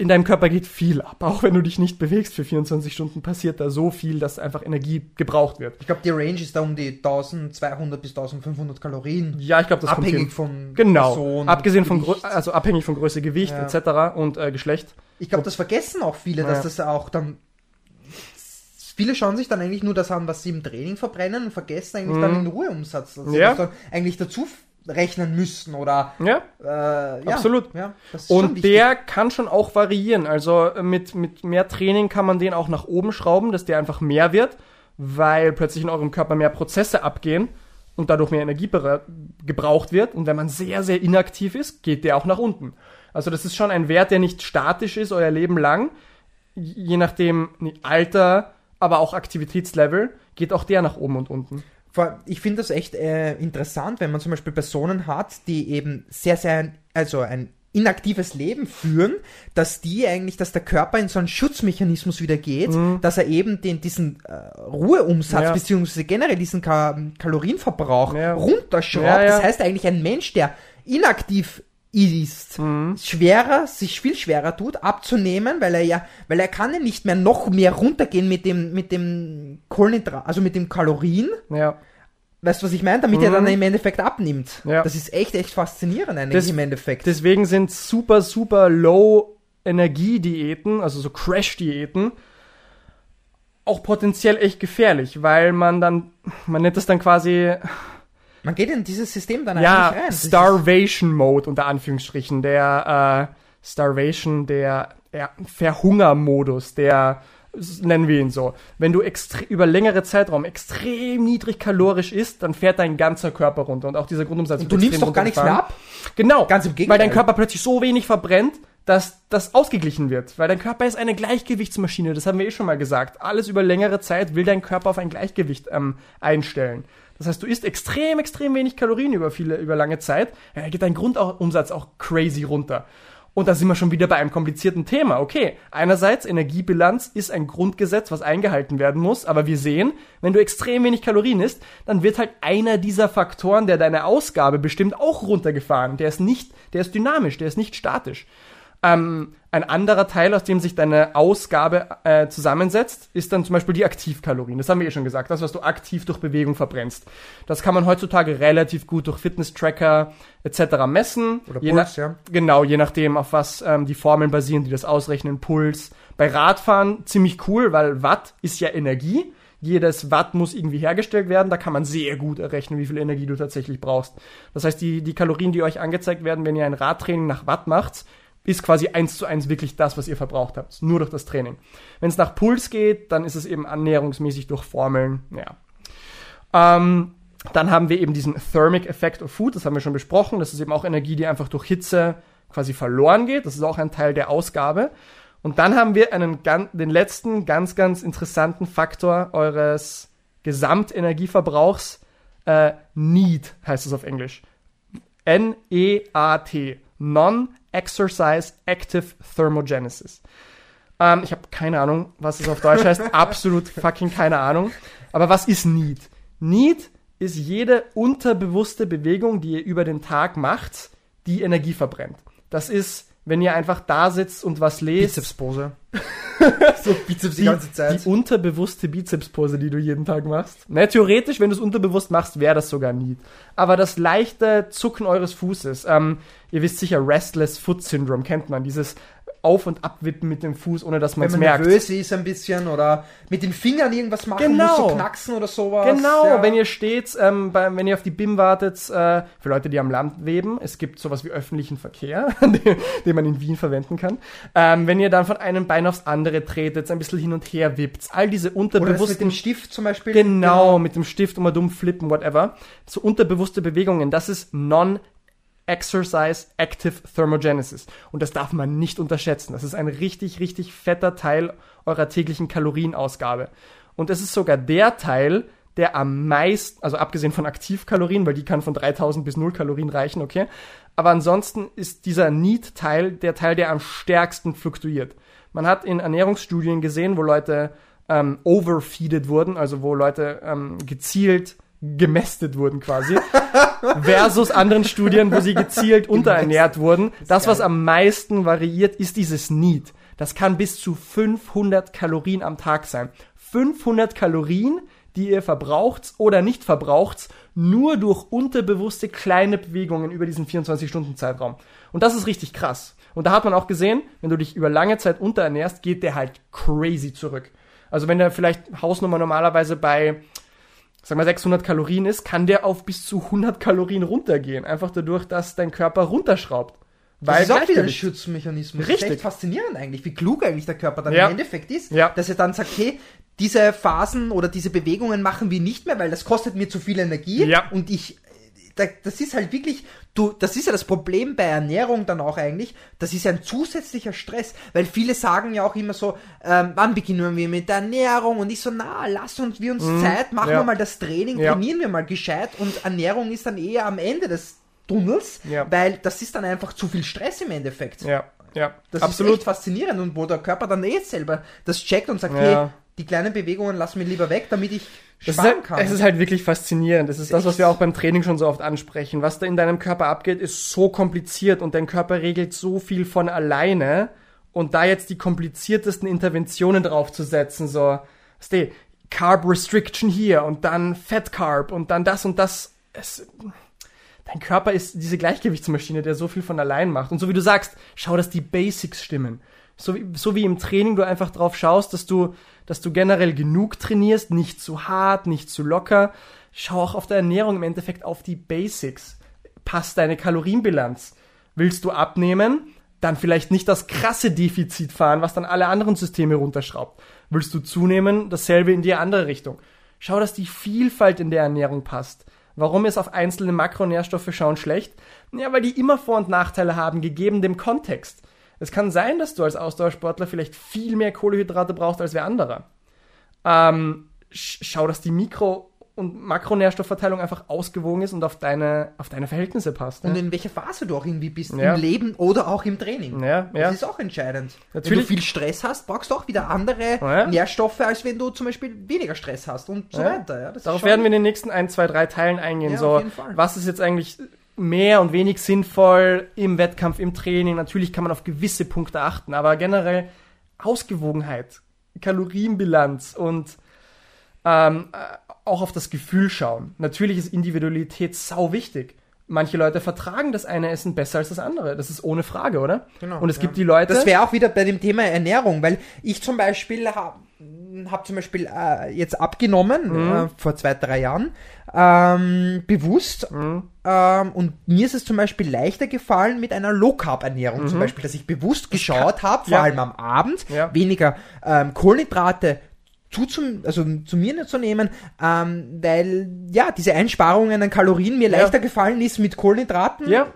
in deinem Körper geht viel ab. [LAUGHS] Auch wenn du dich nicht bewegst für 24 Stunden, passiert da so viel, dass einfach Energie gebraucht wird. Ich glaube, die Range ist da um die 1200 bis 1500 Kalorien. Ja, ich glaube, das kommt abhängig hin. von Genau, Person, abgesehen von. Grö also abhängig von Größe, Gewicht Ja. etc. und äh, Geschlecht. Ich glaube, das vergessen auch viele, dass Ja. das auch dann. Viele schauen sich dann eigentlich nur das an, was sie im Training verbrennen und vergessen eigentlich Mhm. dann den Ruheumsatz, dass sie Ja. eigentlich dazu rechnen müssen oder Ja, äh, ja, Absolut. Ja, und der kann schon auch variieren. Also äh, mit, mit mehr Training kann man den auch nach oben schrauben, dass der einfach mehr wird, weil plötzlich in eurem Körper mehr Prozesse abgehen und dadurch mehr Energie gebraucht wird. Und wenn man sehr, sehr inaktiv ist, geht der auch nach unten. Also das ist schon ein Wert, der nicht statisch ist euer Leben lang. Je nachdem Alter, aber auch Aktivitätslevel, geht auch der nach oben und unten. Ich finde das echt äh, interessant, wenn man zum Beispiel Personen hat, die eben sehr, sehr, also ein inaktives Leben führen, dass die eigentlich, dass der Körper in so einen Schutzmechanismus wieder geht, dass er eben den, diesen äh, Ruheumsatz Ja. beziehungsweise generell diesen Ka Kalorienverbrauch Ja. runterschraubt. Ja. Das heißt eigentlich ein Mensch, der inaktiv ist, schwerer, sich viel schwerer tut, abzunehmen, weil er ja, weil er kann ja nicht mehr noch mehr runtergehen mit dem, mit dem Kohlenhydrat, also mit dem Kalorien, Ja. Weißt du, was ich meine? Damit er dann im Endeffekt abnimmt. Ja. Das ist echt, echt faszinierend eigentlich Das- im Endeffekt. Deswegen sind super, super low Energiediäten, also so Crash-Diäten, auch potenziell echt gefährlich, weil man dann, man nennt das dann quasi, Man geht in dieses System dann ja, eigentlich rein. Starvation Mode unter Anführungsstrichen, der äh, Starvation, der ja, Verhungermodus, der nennen wir ihn so. Wenn du über längere Zeitraum extrem niedrig kalorisch isst, dann fährt dein ganzer Körper runter und auch dieser Grundumsatz Und du nimmst doch gar nichts mehr ab. Genau. Ganz im Weil Gegenteil. dein Körper plötzlich so wenig verbrennt, dass das ausgeglichen wird. Weil dein Körper ist eine Gleichgewichtsmaschine. Das haben wir eh schon mal gesagt. Alles über längere Zeit will dein Körper auf ein Gleichgewicht ähm, einstellen. Das heißt, du isst extrem, extrem wenig Kalorien über viele, über lange Zeit. Ja, geht dein Grundumsatz auch crazy runter. Und da sind wir schon wieder bei einem komplizierten Thema. Okay, einerseits Energiebilanz ist ein Grundgesetz, was eingehalten werden muss, aber wir sehen, wenn du extrem wenig Kalorien isst, dann wird halt einer dieser Faktoren, der deine Ausgabe bestimmt, auch runtergefahren. Der ist nicht, der ist dynamisch, der ist nicht statisch. Ähm, ein anderer Teil, aus dem sich deine Ausgabe äh, zusammensetzt, ist dann zum Beispiel die Aktivkalorien. Das haben wir eh schon gesagt, das, was du aktiv durch Bewegung verbrennst. Das kann man heutzutage relativ gut durch Fitness-Tracker etc. messen. Oder Je Puls, ja. Genau, je nachdem, auf was ähm, die Formeln basieren, die das ausrechnen. Puls. Bei Radfahren ziemlich cool, weil Watt ist ja Energie. Jedes Watt muss irgendwie hergestellt werden. Da kann man sehr gut errechnen, wie viel Energie du tatsächlich brauchst. Das heißt, die, die Kalorien, die euch angezeigt werden, wenn ihr ein Radtraining nach Watt macht, ist quasi eins zu eins wirklich das, was ihr verbraucht habt. Nur durch das Training. Wenn es nach Puls geht, dann ist es eben annäherungsmäßig durch Formeln. Ja. Ähm, dann haben wir eben diesen Thermic Effect of Food, das haben wir schon besprochen. Das ist eben auch Energie, die einfach durch Hitze quasi verloren geht. Das ist auch ein Teil der Ausgabe. Und dann haben wir einen, den letzten ganz, ganz interessanten Faktor eures Gesamtenergieverbrauchs. Äh, Need heißt es auf Englisch. N-E-A-T. Non-Exercise Active Thermogenesis. Ähm, ich habe keine Ahnung, was es auf Deutsch heißt. [LAUGHS] Absolut fucking keine Ahnung. Aber was ist Need? Need ist jede unterbewusste Bewegung, die ihr über den Tag macht, die Energie verbrennt. Das ist, wenn ihr einfach da sitzt und was lest. Bizepspose. [LAUGHS] so Bizeps die, Die, ganze Zeit. die unterbewusste Bizepspose, die du jeden Tag machst. Ne, theoretisch, wenn du es unterbewusst machst, wäre das sogar Need. Aber das leichte Zucken eures Fußes, ähm, ihr wisst sicher, Restless Foot Syndrome kennt man, dieses Auf- und Abwippen mit dem Fuß, ohne dass man wenn es man merkt. nervös ist ein bisschen oder mit den Fingern irgendwas machen Genau. muss, so knacksen oder sowas. Genau, ja. wenn ihr steht, ähm, bei, wenn ihr auf die BIM wartet, äh, für Leute, die am Land leben, es gibt sowas wie öffentlichen Verkehr, [LAUGHS] den, den man in Wien verwenden kann. Ähm, wenn ihr dann von einem Bein aufs andere tretet, ein bisschen hin und her wippt, all diese Oder unterbewussten... mit dem Stift zum Beispiel. Genau, mit dem Stift und mal dumm flippen, whatever. So unterbewusste Bewegungen, das ist Non-Exercise Active Thermogenesis. Und das darf man nicht unterschätzen. Das ist ein richtig, richtig fetter Teil eurer täglichen Kalorienausgabe. Und es ist sogar der Teil, der am meisten, also abgesehen von Aktivkalorien, weil die kann von 3000 bis 0 Kalorien reichen, okay? Aber ansonsten ist dieser Need-Teil der Teil, der am stärksten fluktuiert. Man hat in Ernährungsstudien gesehen, wo Leute ähm, overfeeded wurden, also wo Leute ähm, gezielt gemästet wurden quasi, [LAUGHS] versus anderen Studien, wo sie gezielt unterernährt wurden. Das, was am meisten variiert, ist dieses Need. Das kann bis zu 500 Kalorien am Tag sein. 500 Kalorien, die ihr verbraucht oder nicht verbraucht, nur durch unterbewusste kleine Bewegungen über diesen 24-Stunden-Zeitraum. Und das ist richtig krass. Und da hat man auch gesehen, wenn du dich über lange Zeit unterernährst, geht der halt crazy zurück. Also wenn der vielleicht Hausnummer normalerweise bei, sagen wir 600 Kalorien ist, kann der auf bis zu 100 Kalorien runtergehen. Einfach dadurch, dass dein Körper runterschraubt. Das ist auch wieder ein. Schutzmechanismus. Richtig. Das ist echt faszinierend eigentlich, wie klug eigentlich der Körper dann Ja. im Endeffekt ist, Ja. dass er dann sagt, hey, diese Phasen oder diese Bewegungen machen wir nicht mehr, weil das kostet mir zu viel Energie Ja. und ich das ist halt wirklich, du, das ist ja das Problem bei Ernährung dann auch eigentlich, das ist ja ein zusätzlicher Stress, weil viele sagen ja auch immer so, ähm, wann beginnen wir mit der Ernährung und ich so, na, lass uns wir uns Zeit, machen Mhm. ja. wir mal das Training, Ja. trainieren wir mal gescheit und Ernährung ist dann eher am Ende des Tunnels, Ja. weil das ist dann einfach zu viel Stress im Endeffekt. Ja, ja, Das absolut. ist echt faszinierend und wo der Körper dann eh selber das checkt und sagt, Ja. hey, die kleinen Bewegungen lassen wir lieber weg, damit ich Das ist, sparen halt, kann. es ist halt wirklich faszinierend. Das ist das, was wir auch beim Training schon so oft ansprechen. Was da in deinem Körper abgeht, ist so kompliziert und dein Körper regelt so viel von alleine. Und da jetzt die kompliziertesten Interventionen draufzusetzen, so, du, Carb Restriction hier und dann Fat Carb und dann das und das. Es, dein Körper ist diese Gleichgewichtsmaschine, der so viel von allein macht. Und so wie du sagst, schau, dass die Basics stimmen. So wie, so wie im Training du einfach drauf schaust, dass du, dass du generell genug trainierst, nicht zu hart, nicht zu locker. Schau auch auf der Ernährung im Endeffekt auf die Basics. Passt deine Kalorienbilanz. Willst du abnehmen? Dann vielleicht nicht das krasse Defizit fahren, was dann alle anderen Systeme runterschraubt. Willst du zunehmen? Dasselbe in die andere Richtung. Schau, dass die Vielfalt in der Ernährung passt. Warum ist auf einzelne Makronährstoffe schauen schlecht? Ja, weil die immer Vor- und Nachteile haben, gegeben dem Kontext. Es kann sein, dass du als Ausdauersportler vielleicht viel mehr Kohlenhydrate brauchst als wer anderer. Ähm, sch schau, dass die Mikro- und Makronährstoffverteilung einfach ausgewogen ist und auf deine, auf deine Verhältnisse passt. und Ne? in welcher Phase du auch irgendwie bist, Ja. im Leben oder auch im Training. Ja, ja. Das ist auch entscheidend. Wenn Natürlich. du viel Stress hast, brauchst du auch wieder andere Ja. Nährstoffe, als wenn du zum Beispiel weniger Stress hast und so Ja. weiter. Darauf werden wir in den nächsten ein, zwei, drei Teilen eingehen. So, auf jeden Fall. was ist jetzt eigentlich mehr und wenig sinnvoll im Wettkampf, im Training? Natürlich kann man auf gewisse Punkte achten, aber generell Ausgewogenheit, Kalorienbilanz und ähm, äh, auch auf das Gefühl schauen. Natürlich ist Individualität sau wichtig. Manche Leute vertragen das eine Essen besser als das andere. Das ist ohne Frage, oder? Genau, und es ja. gibt die Leute. Das wäre auch wieder bei dem Thema Ernährung, weil ich zum Beispiel habe hab zum Beispiel äh, jetzt abgenommen Mhm. äh, vor zwei, drei Jahren, ähm, bewusst. Mhm. Ähm, und mir ist es zum Beispiel leichter gefallen mit einer Low-Carb-Ernährung zum Beispiel, dass ich bewusst geschaut habe, vor Mhm. ja. allem am Abend, Ja. weniger ähm, Kohlenhydrate zu, zum, also zu mir nicht zu nehmen, ähm, weil ja diese Einsparungen an Kalorien mir Ja. leichter gefallen ist mit Kohlenhydraten. Ja.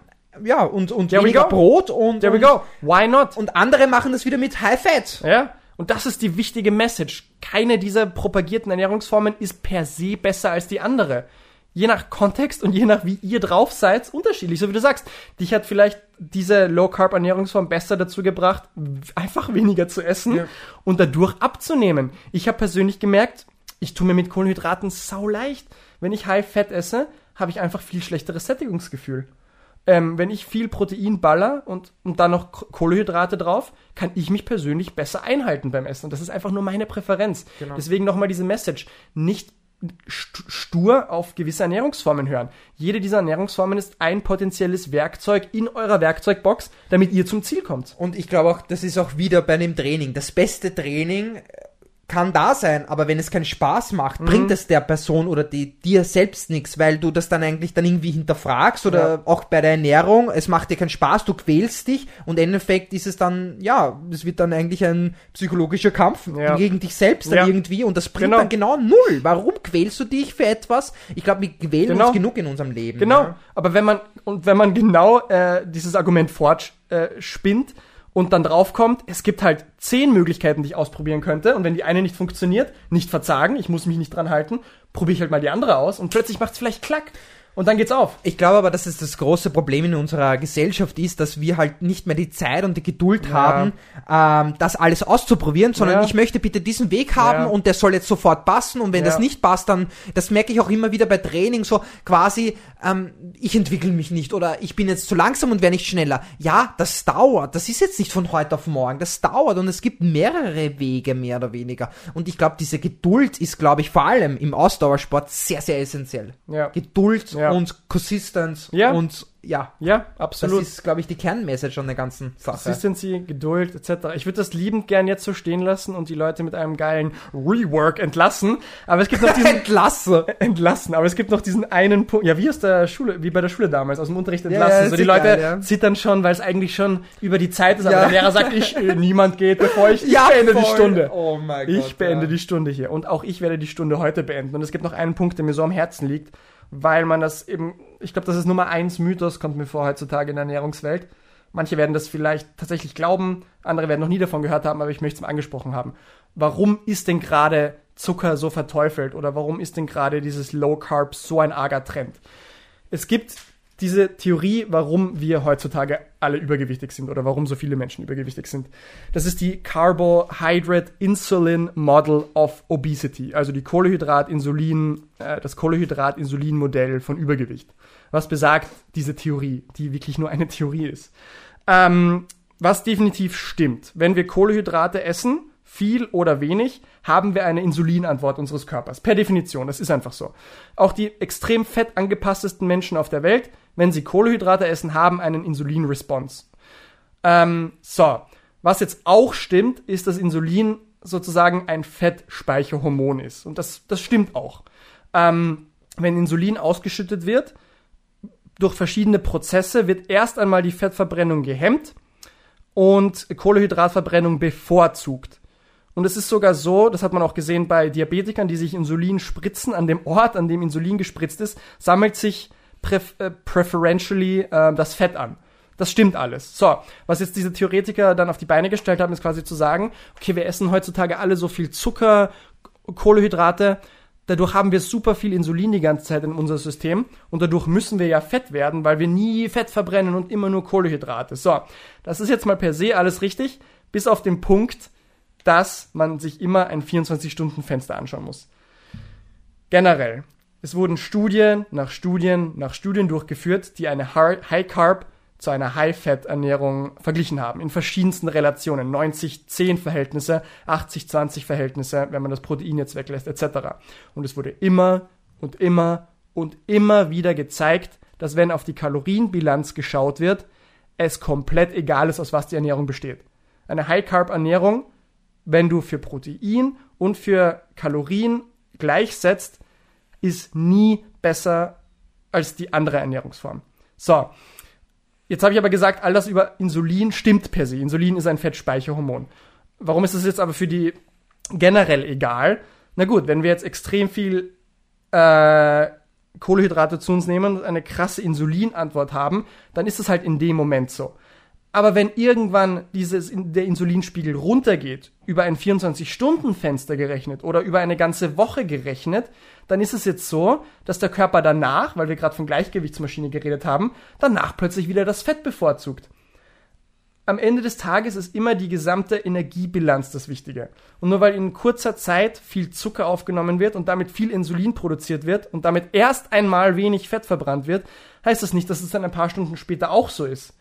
Ja, und, und There we weniger go. Brot und, There we go. Why not? und andere machen das wieder mit High Fat. Ja? Und das ist die wichtige Message. Keine dieser propagierten Ernährungsformen ist per se besser als die andere. Je nach Kontext und je nach wie ihr drauf seid, unterschiedlich. So wie du sagst, dich hat vielleicht diese Low-Carb-Ernährungsform besser dazu gebracht, einfach weniger zu essen Ja. und dadurch abzunehmen. Ich habe persönlich gemerkt, ich tue mir mit Kohlenhydraten sau leicht. Wenn ich High-Fat esse, habe ich einfach viel schlechteres Sättigungsgefühl ähm, wenn ich viel Protein baller und, und dann noch Kohlenhydrate drauf, kann ich mich persönlich besser einhalten beim Essen. Und das ist einfach nur meine Präferenz. Genau. Deswegen nochmal diese Message. Nicht stur auf gewisse Ernährungsformen hören. Jede dieser Ernährungsformen ist ein potenzielles Werkzeug in eurer Werkzeugbox, damit ihr zum Ziel kommt. Und ich glaube auch, das ist auch wieder bei einem Training. Das beste Training kann da sein, aber wenn es keinen Spaß macht, Mhm. bringt es der Person oder die, dir selbst nichts, weil du das dann eigentlich dann irgendwie hinterfragst oder Ja. auch bei der Ernährung, es macht dir keinen Spaß, du quälst dich und im Endeffekt ist es dann, ja, es wird dann eigentlich ein psychologischer Kampf Ja. gegen dich selbst dann Ja. irgendwie und das bringt Genau. dann genau null. Warum quälst du dich für etwas? Ich glaube, wir quälen Genau. uns genug in unserem Leben. Genau. Aber wenn man, und wenn man genau äh, dieses Argument fortspinnt äh, spinnt und dann draufkommt, es gibt halt zehn Möglichkeiten, die ich ausprobieren könnte. Und wenn die eine nicht funktioniert, nicht verzagen, ich muss mich nicht dran halten, probiere ich halt mal die andere aus und plötzlich macht es vielleicht klack. Und dann geht's auf. Ich glaube aber, dass es das große Problem in unserer Gesellschaft ist, dass wir halt nicht mehr die Zeit und die Geduld Ja. haben, ähm, das alles auszuprobieren, sondern Ja. ich möchte bitte diesen Weg haben Ja. und der soll jetzt sofort passen und wenn das nicht passt, dann, das merke ich auch immer wieder bei Training, so quasi, ähm, ich entwickle mich nicht oder ich bin jetzt zu langsam und werde nicht schneller. Ja, das dauert, das ist jetzt nicht von heute auf morgen, das dauert und es gibt mehrere Wege mehr oder weniger. Und ich glaube, diese Geduld ist, glaube ich, vor allem im Ausdauersport sehr, sehr essentiell. Ja. Geduld Ja. und Consistenz Ja. und ja, Ja, das absolut. ist, glaube ich, die Kernmessage an der ganzen Sache. Consistency, Geduld etc. Ich würde das liebend gern jetzt so stehen lassen und die Leute mit einem geilen Rework entlassen. Aber es gibt noch diesen [LAUGHS] Entlasse. entlassen. Aber es gibt noch diesen einen Punkt. Ja, wie aus der Schule, wie bei der Schule damals, aus dem Unterricht entlassen. ja, so die ist Leute egal, ja. zittern schon, weil es eigentlich schon über die Zeit ist. Aber Ja. der Lehrer sagt, ich, äh, niemand geht, bevor ich, [LAUGHS] ich beende die voll. Stunde. Oh mein Ich Gott, beende ja. die Stunde hier. Und auch ich werde die Stunde heute beenden. Und es gibt noch einen Punkt, der mir so am Herzen liegt, weil man das eben, ich glaube, das ist Nummer eins Mythos, kommt mir vor heutzutage in der Ernährungswelt. Manche werden das vielleicht tatsächlich glauben, andere werden noch nie davon gehört haben, aber ich möchte es mal angesprochen haben. Warum ist denn gerade Zucker so verteufelt oder warum ist denn gerade dieses Low Carb so ein arger Trend? Es gibt diese Theorie, warum wir heutzutage alle übergewichtig sind oder warum so viele Menschen übergewichtig sind. Das ist die Carbohydrate Insulin Model of Obesity, also die Kohlehydrat-Insulin, äh, das Kohlehydrat-Insulin-Modell von Übergewicht. Was besagt diese Theorie, die wirklich nur eine Theorie ist? Ähm, was definitiv stimmt, wenn wir Kohlehydrate essen, viel oder wenig, haben wir eine Insulinantwort unseres Körpers. Per Definition, das ist einfach so. Auch die extrem fett angepasstesten Menschen auf der Welt, wenn sie Kohlehydrate essen, haben einen Insulin-Response. Ähm, so, was jetzt auch stimmt, ist, dass Insulin sozusagen ein Fettspeicherhormon ist. Und das, das stimmt auch. Ähm, wenn Insulin ausgeschüttet wird, durch verschiedene Prozesse wird erst einmal die Fettverbrennung gehemmt und Kohlehydratverbrennung bevorzugt. Und es ist sogar so, das hat man auch gesehen bei Diabetikern, die sich Insulin spritzen, an dem Ort, an dem Insulin gespritzt ist, sammelt sich präf äh, preferentially äh, das Fett an. Das stimmt alles. So, was jetzt diese Theoretiker dann auf die Beine gestellt haben, ist quasi zu sagen, okay, wir essen heutzutage alle so viel Zucker, Kohlehydrate, dadurch haben wir super viel Insulin die ganze Zeit in unser System und dadurch müssen wir ja fett werden, weil wir nie Fett verbrennen und immer nur Kohlehydrate. So, das ist jetzt mal per se alles richtig, bis auf den Punkt, dass man sich immer ein 24-Stunden-Fenster anschauen muss. Generell, es wurden Studien nach Studien nach Studien durchgeführt, die eine High-Carb zu einer High-Fat-Ernährung verglichen haben, in verschiedensten Relationen, 90-10-Verhältnisse, 80-20-Verhältnisse, wenn man das Protein jetzt weglässt, etc. Und es wurde immer und immer und immer wieder gezeigt, dass wenn auf die Kalorienbilanz geschaut wird, es komplett egal ist, aus was die Ernährung besteht. Eine High-Carb-Ernährung, wenn du für Protein und für Kalorien gleichsetzt, ist nie besser als die andere Ernährungsform. So, jetzt habe ich aber gesagt, all das über Insulin stimmt per se. Insulin ist ein Fettspeicherhormon. Warum ist es jetzt aber für die generell egal? Na gut, wenn wir jetzt extrem viel äh, Kohlenhydrate zu uns nehmen und eine krasse Insulinantwort haben, dann ist es halt in dem Moment so. Aber wenn irgendwann dieses, der Insulinspiegel runtergeht, über ein 24-Stunden-Fenster gerechnet oder über eine ganze Woche gerechnet, dann ist es jetzt so, dass der Körper danach, weil wir gerade von Gleichgewichtsmaschine geredet haben, danach plötzlich wieder das Fett bevorzugt. Am Ende des Tages ist immer die gesamte Energiebilanz das Wichtige. Und nur weil in kurzer Zeit viel Zucker aufgenommen wird und damit viel Insulin produziert wird und damit erst einmal wenig Fett verbrannt wird, heißt das nicht, dass es dann ein paar Stunden später auch so ist.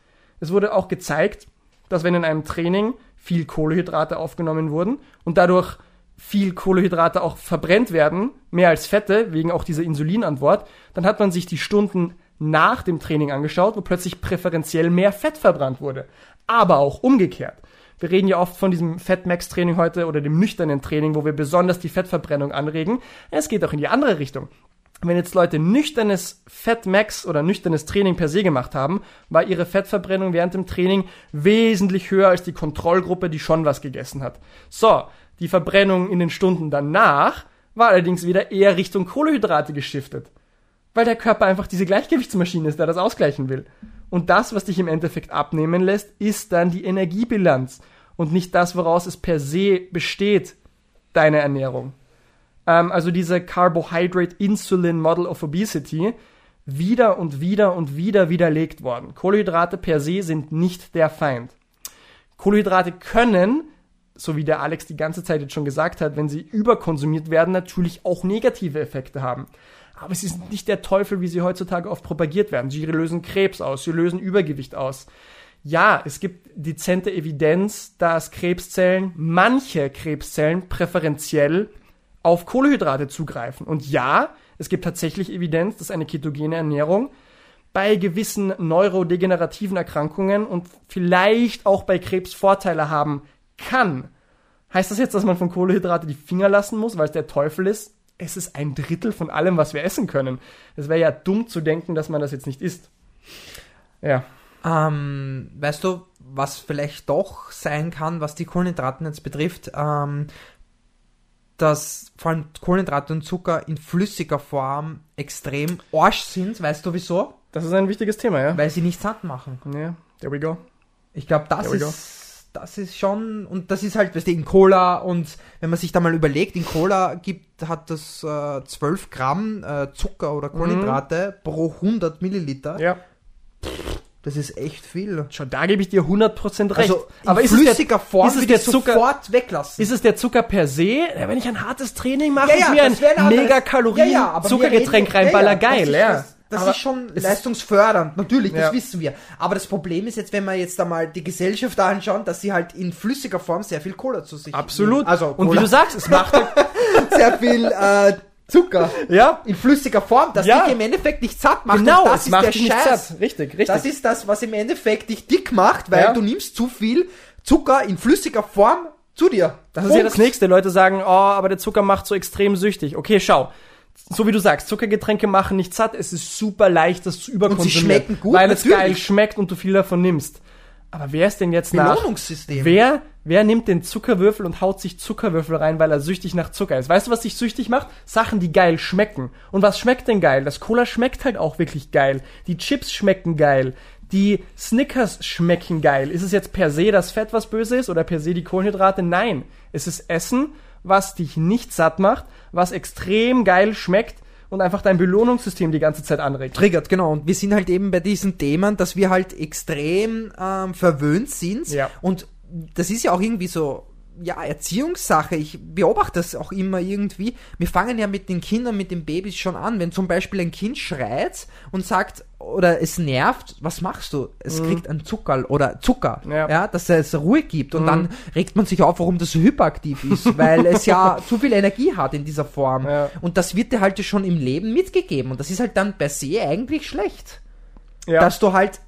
Es wurde auch gezeigt, dass wenn in einem Training viel Kohlehydrate aufgenommen wurden und dadurch viel Kohlehydrate auch verbrennt werden, mehr als Fette, wegen auch dieser Insulinantwort, dann hat man sich die Stunden nach dem Training angeschaut, wo plötzlich präferenziell mehr Fett verbrannt wurde. Aber auch umgekehrt. Wir reden ja oft von diesem Fat-Max-Training heute oder dem nüchternen Training, wo wir besonders die Fettverbrennung anregen. Es geht auch in die andere Richtung wenn jetzt Leute nüchternes Fettmax oder nüchternes Training per se gemacht haben, war ihre Fettverbrennung während dem Training wesentlich höher als die Kontrollgruppe, die schon was gegessen hat. So, die Verbrennung in den Stunden danach war allerdings wieder eher Richtung Kohlehydrate geschiftet. Weil der Körper einfach diese Gleichgewichtsmaschine ist, der das ausgleichen will. Und das, was dich im Endeffekt abnehmen lässt, ist dann die Energiebilanz und nicht das, woraus es per se besteht, deine Ernährung. Ähm, also diese Carbohydrate Insulin Model of Obesity wieder und wieder und wieder widerlegt worden. Kohlenhydrate per se sind nicht der Feind. Kohlenhydrate können, so wie der Alex die ganze Zeit jetzt schon gesagt hat, wenn sie überkonsumiert werden, natürlich auch negative Effekte haben. Aber sie sind nicht der Teufel, wie sie heutzutage oft propagiert werden. Sie lösen Krebs aus, sie lösen Übergewicht aus. Ja, es gibt dezente Evidenz, dass Krebszellen, manche Krebszellen präferenziell auf Kohlenhydrate zugreifen. Und ja, es gibt tatsächlich Evidenz, dass eine ketogene Ernährung bei gewissen neurodegenerativen Erkrankungen und vielleicht auch bei Krebs Vorteile haben kann. Heißt das jetzt, dass man von Kohlenhydrate die Finger lassen muss, weil es der Teufel ist? Es ist ein Drittel von allem, was wir essen können. Es wäre ja dumm zu denken, dass man das jetzt nicht isst. Ja. Ähm, weißt du, was vielleicht doch sein kann, was die Kohlenhydraten jetzt betrifft, ähm, dass vor allem Kohlenhydrate und Zucker in flüssiger Form extrem arsch sind. Weißt du wieso? Das ist ein wichtiges Thema, ja? Weil sie nicht satt machen. Ja, there we go. Ich glaube, das go. ist, das ist schon, und das ist halt, weißt du, in Cola und wenn man sich da mal überlegt, in Cola gibt, hat das äh, 12 Gramm äh, Zucker oder Kohlenhydrate pro 100 Milliliter. Ja. Das ist echt viel. Schon da gebe ich dir 100% recht. Also in Aber ist es, der, flüssiger Form ist es der Zucker, sofort weglassen. ist es der Zucker per se? Ja, wenn ich ein hartes Training mache Ja, ja, mir ein mega Kalorien Ja, Zuckergetränk reinballer, geil, das ist, ja. Das, Aber ist schon leistungsfördernd, natürlich, das wissen wir. Aber das Problem ist jetzt, wenn wir jetzt einmal die Gesellschaft anschauen, dass sie halt in flüssiger Form sehr viel Cola zu sich Absolut. nehmen. Also und wie Cola, du sagst, es macht [LAUGHS] sehr viel äh, Zucker ja, in flüssiger Form, das Ja. dich im Endeffekt nicht satt macht. genau, und das es ist macht der dich nicht Scheiß. satt. Richtig, richtig. Das ist das, was im Endeffekt dich dick macht, weil Ja. du nimmst zu viel Zucker in flüssiger Form zu dir. Das ist ja das nächste. Leute sagen, oh, aber der Zucker macht so extrem süchtig. Okay, schau. So wie du sagst, Zuckergetränke machen nicht satt. Es ist super leicht, das zu überkonsumieren. schmecken gut, Weil es natürlich. geil schmeckt und du viel davon nimmst. Aber wer ist denn jetzt nach... Belohnungssystem. Wer, wer nimmt den Zuckerwürfel und haut sich Zuckerwürfel rein, weil er süchtig nach Zucker ist? Weißt du, was dich süchtig macht? Sachen, die geil schmecken. Und was schmeckt denn geil? Das Cola schmeckt halt auch wirklich geil. Die Chips schmecken geil. Die Snickers schmecken geil. Ist es jetzt per se das Fett, was böse ist, oder per se die Kohlenhydrate? Nein. Es ist Essen, was dich nicht satt macht, was extrem geil schmeckt und einfach dein Belohnungssystem die ganze Zeit anregt. triggert, genau. Und wir sind halt eben bei diesen Themen, dass wir halt extrem ähm, verwöhnt sind. Ja. Und das ist ja auch irgendwie so, ja, Erziehungssache. Ich beobachte das auch immer irgendwie. Wir fangen ja mit den Kindern, mit den Babys schon an. Wenn zum Beispiel ein Kind schreit und sagt, oder es nervt, was machst du? Es kriegt einen Zuckerl oder Zucker, Mhm. Ja. Mhm. ja. dass es Ruhe gibt. Und dann regt man sich auf, warum das so hyperaktiv ist, [LAUGHS] weil es ja zu viel Energie hat in dieser Form. Ja. Und das wird dir halt schon im Leben mitgegeben. Und das ist halt dann per se eigentlich schlecht. Ja. Dass du halt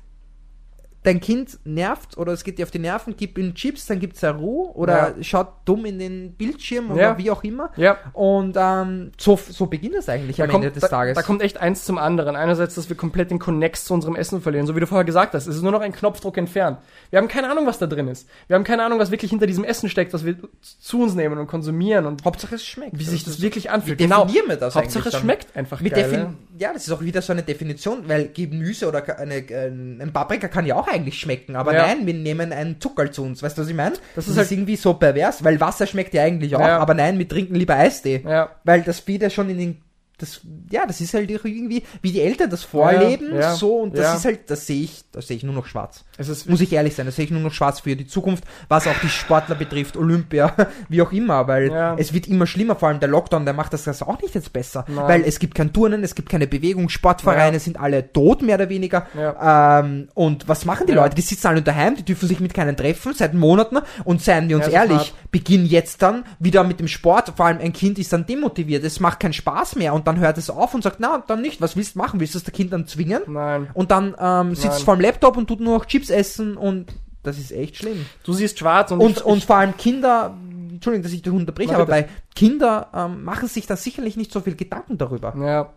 dein Kind nervt oder es geht dir auf die Nerven, gib ihm Chips, dann gibt's eine Ruhe oder Ja. schaut dumm in den Bildschirm oder Ja. wie auch immer. ja. Und ähm, so, so beginnt es eigentlich am Ende des da, Tages. Da kommt echt eins zum anderen. Einerseits, dass wir komplett den Connex zu unserem Essen verlieren. So wie du vorher gesagt hast, es ist nur noch ein Knopfdruck entfernt. Wir haben keine Ahnung, was da drin ist. Wir haben keine Ahnung, was wirklich hinter diesem Essen steckt, was wir zu uns nehmen und konsumieren und Hauptsache es schmeckt. wie sich das ist- wirklich anfühlt. Wie definieren wir das Hauptsache es schmeckt einfach Wie geil. Ja, das ist auch wieder so eine Definition, weil Gemüse oder eine, ein ein Paprika kann ja auch eigentlich schmecken, aber Ja. nein, wir nehmen einen Zuckerl zu uns, weißt du, was ich meine? Das Das, ist ist halt- irgendwie so pervers, weil Wasser schmeckt ja eigentlich auch, Ja. aber nein, wir trinken lieber Eistee. Ja. Weil das wieder schon in den das, ja, das ist halt irgendwie, wie die Eltern das vorleben, Ja, ja, so, und das ja. ist halt, das sehe ich, das sehe ich nur noch schwarz. Muss ich ehrlich sein, das sehe ich nur noch schwarz für die Zukunft, was auch die Sportler betrifft, Olympia, [LAUGHS] wie auch immer, weil es wird immer schlimmer, vor allem der Lockdown, der macht das, das auch nicht jetzt besser, Nein. weil es gibt kein Turnen, es gibt keine Bewegung, Sportvereine sind alle tot, mehr oder weniger, ähm, und was machen die. Leute? Die sitzen alle daheim, die dürfen sich mit keinen treffen, seit Monaten, und seien wir uns ehrlich, hart. beginn jetzt dann wieder mit dem Sport, vor allem ein Kind ist dann demotiviert, es macht keinen Spaß mehr, und dann hört es auf und sagt, na, dann nicht, was willst du machen, willst du das Kind dann zwingen? Nein. Und dann ähm, sitzt Nein. vor dem Laptop und tut nur noch Chips essen und das ist echt schlimm. Du siehst schwarz und, Und, ich, und vor allem Kinder, Entschuldigung, dass ich dich unterbreche, aber bei Kinder ähm, machen sich da sicherlich nicht so viel Gedanken darüber. ja.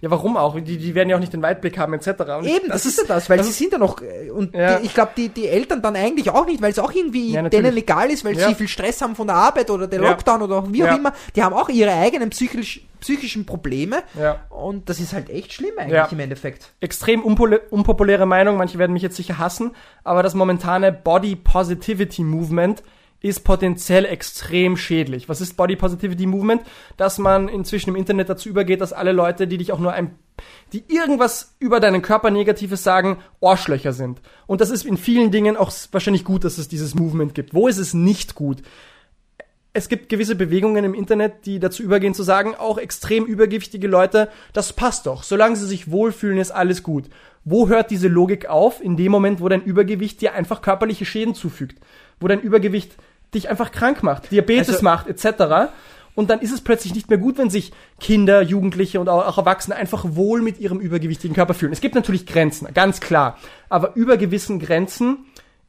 Ja, warum auch? Die, die werden ja auch nicht den Weitblick haben, etc. Und Eben, das, ist ja das, weil das sie sind ja noch, äh, und Ja. die, ich glaube, die, die Eltern dann eigentlich auch nicht, weil es auch irgendwie Ja, denen egal ist, weil Ja. sie viel Stress haben von der Arbeit oder der. Lockdown oder wie auch immer. Die haben auch ihre eigenen psychisch, psychischen Probleme Ja. und das ist halt echt schlimm eigentlich im Endeffekt. extrem unpopuläre Meinung, manche werden mich jetzt sicher hassen, aber das momentane Body Positivity Movement ist potenziell extrem schädlich. Was ist Body Positivity Movement? Dass man inzwischen im Internet dazu übergeht, dass alle Leute, die dich auch nur ein, die irgendwas über deinen Körper Negatives sagen, Ohrschlöcher sind. Und das ist in vielen Dingen auch wahrscheinlich gut, dass es dieses Movement gibt. Wo ist es nicht gut? es gibt gewisse Bewegungen im Internet, die dazu übergehen zu sagen, auch extrem übergewichtige Leute, das passt doch. Solange sie sich wohlfühlen, ist alles gut. Wo hört diese Logik auf? In dem Moment, wo dein Übergewicht dir einfach körperliche Schäden zufügt. Wo dein Übergewicht dich einfach krank macht, Diabetes also, macht, etc. Und dann ist es plötzlich nicht mehr gut, wenn sich Kinder, Jugendliche und auch Erwachsene einfach wohl mit ihrem übergewichtigen Körper fühlen. Es gibt natürlich Grenzen, ganz klar. Aber über gewissen Grenzen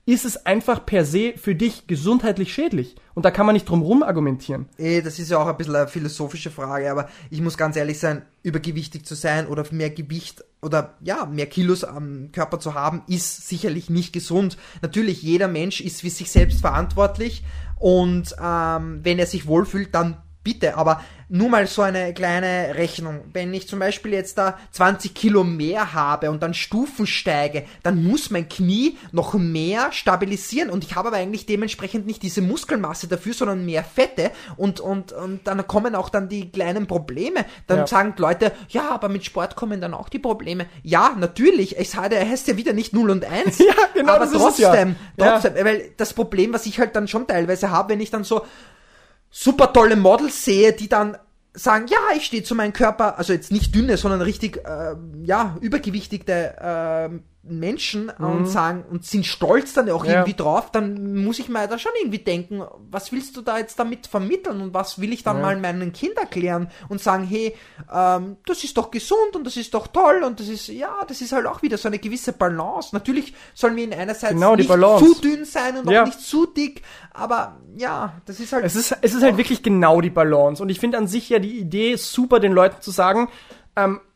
ist es einfach per se für dich gesundheitlich schädlich. Und da kann man nicht drum rum argumentieren. Eh, das ist ja auch ein bisschen eine philosophische Frage, aber ich muss ganz ehrlich sein, übergewichtig zu sein oder mehr Gewicht oder ja, mehr Kilos am Körper zu haben, ist sicherlich nicht gesund. Natürlich, jeder Mensch ist für sich selbst verantwortlich und ähm, wenn er sich wohlfühlt, dann bitte, aber nur mal so eine kleine Rechnung. Wenn ich zum Beispiel jetzt da 20 Kilo mehr habe und dann Stufen steige, dann muss mein Knie noch mehr stabilisieren und ich habe aber eigentlich dementsprechend nicht diese Muskelmasse dafür, sondern mehr Fette und, und, und dann kommen auch dann die kleinen Probleme. Dann ja. sagen Leute, ja, aber mit Sport kommen dann auch die Probleme. Ja, natürlich, es heißt ja wieder nicht 0 und 1, [LAUGHS] ja, genau, aber trotzdem, ja. trotzdem, weil das Problem, was ich halt dann schon teilweise habe, wenn ich dann so super tolle Models sehe, die dann sagen, ja, ich stehe zu meinem Körper, also jetzt nicht dünne, sondern richtig, äh, ja, übergewichtigte äh, Menschen mhm. und sagen und sind stolz dann auch ja. irgendwie drauf, dann muss ich mir da schon irgendwie denken, was willst du da jetzt damit vermitteln und was will ich dann ja. mal meinen Kind erklären und sagen, hey, ähm, das ist doch gesund und das ist doch toll und das ist, ja, das ist halt auch wieder so eine gewisse Balance. Natürlich sollen wir in einerseits genau, nicht zu dünn sein und ja. auch nicht zu dick, aber ja, das ist halt. Es ist, es ist halt wirklich genau die Balance und ich finde an sich ja die Idee super, den Leuten zu sagen, ähm, äh,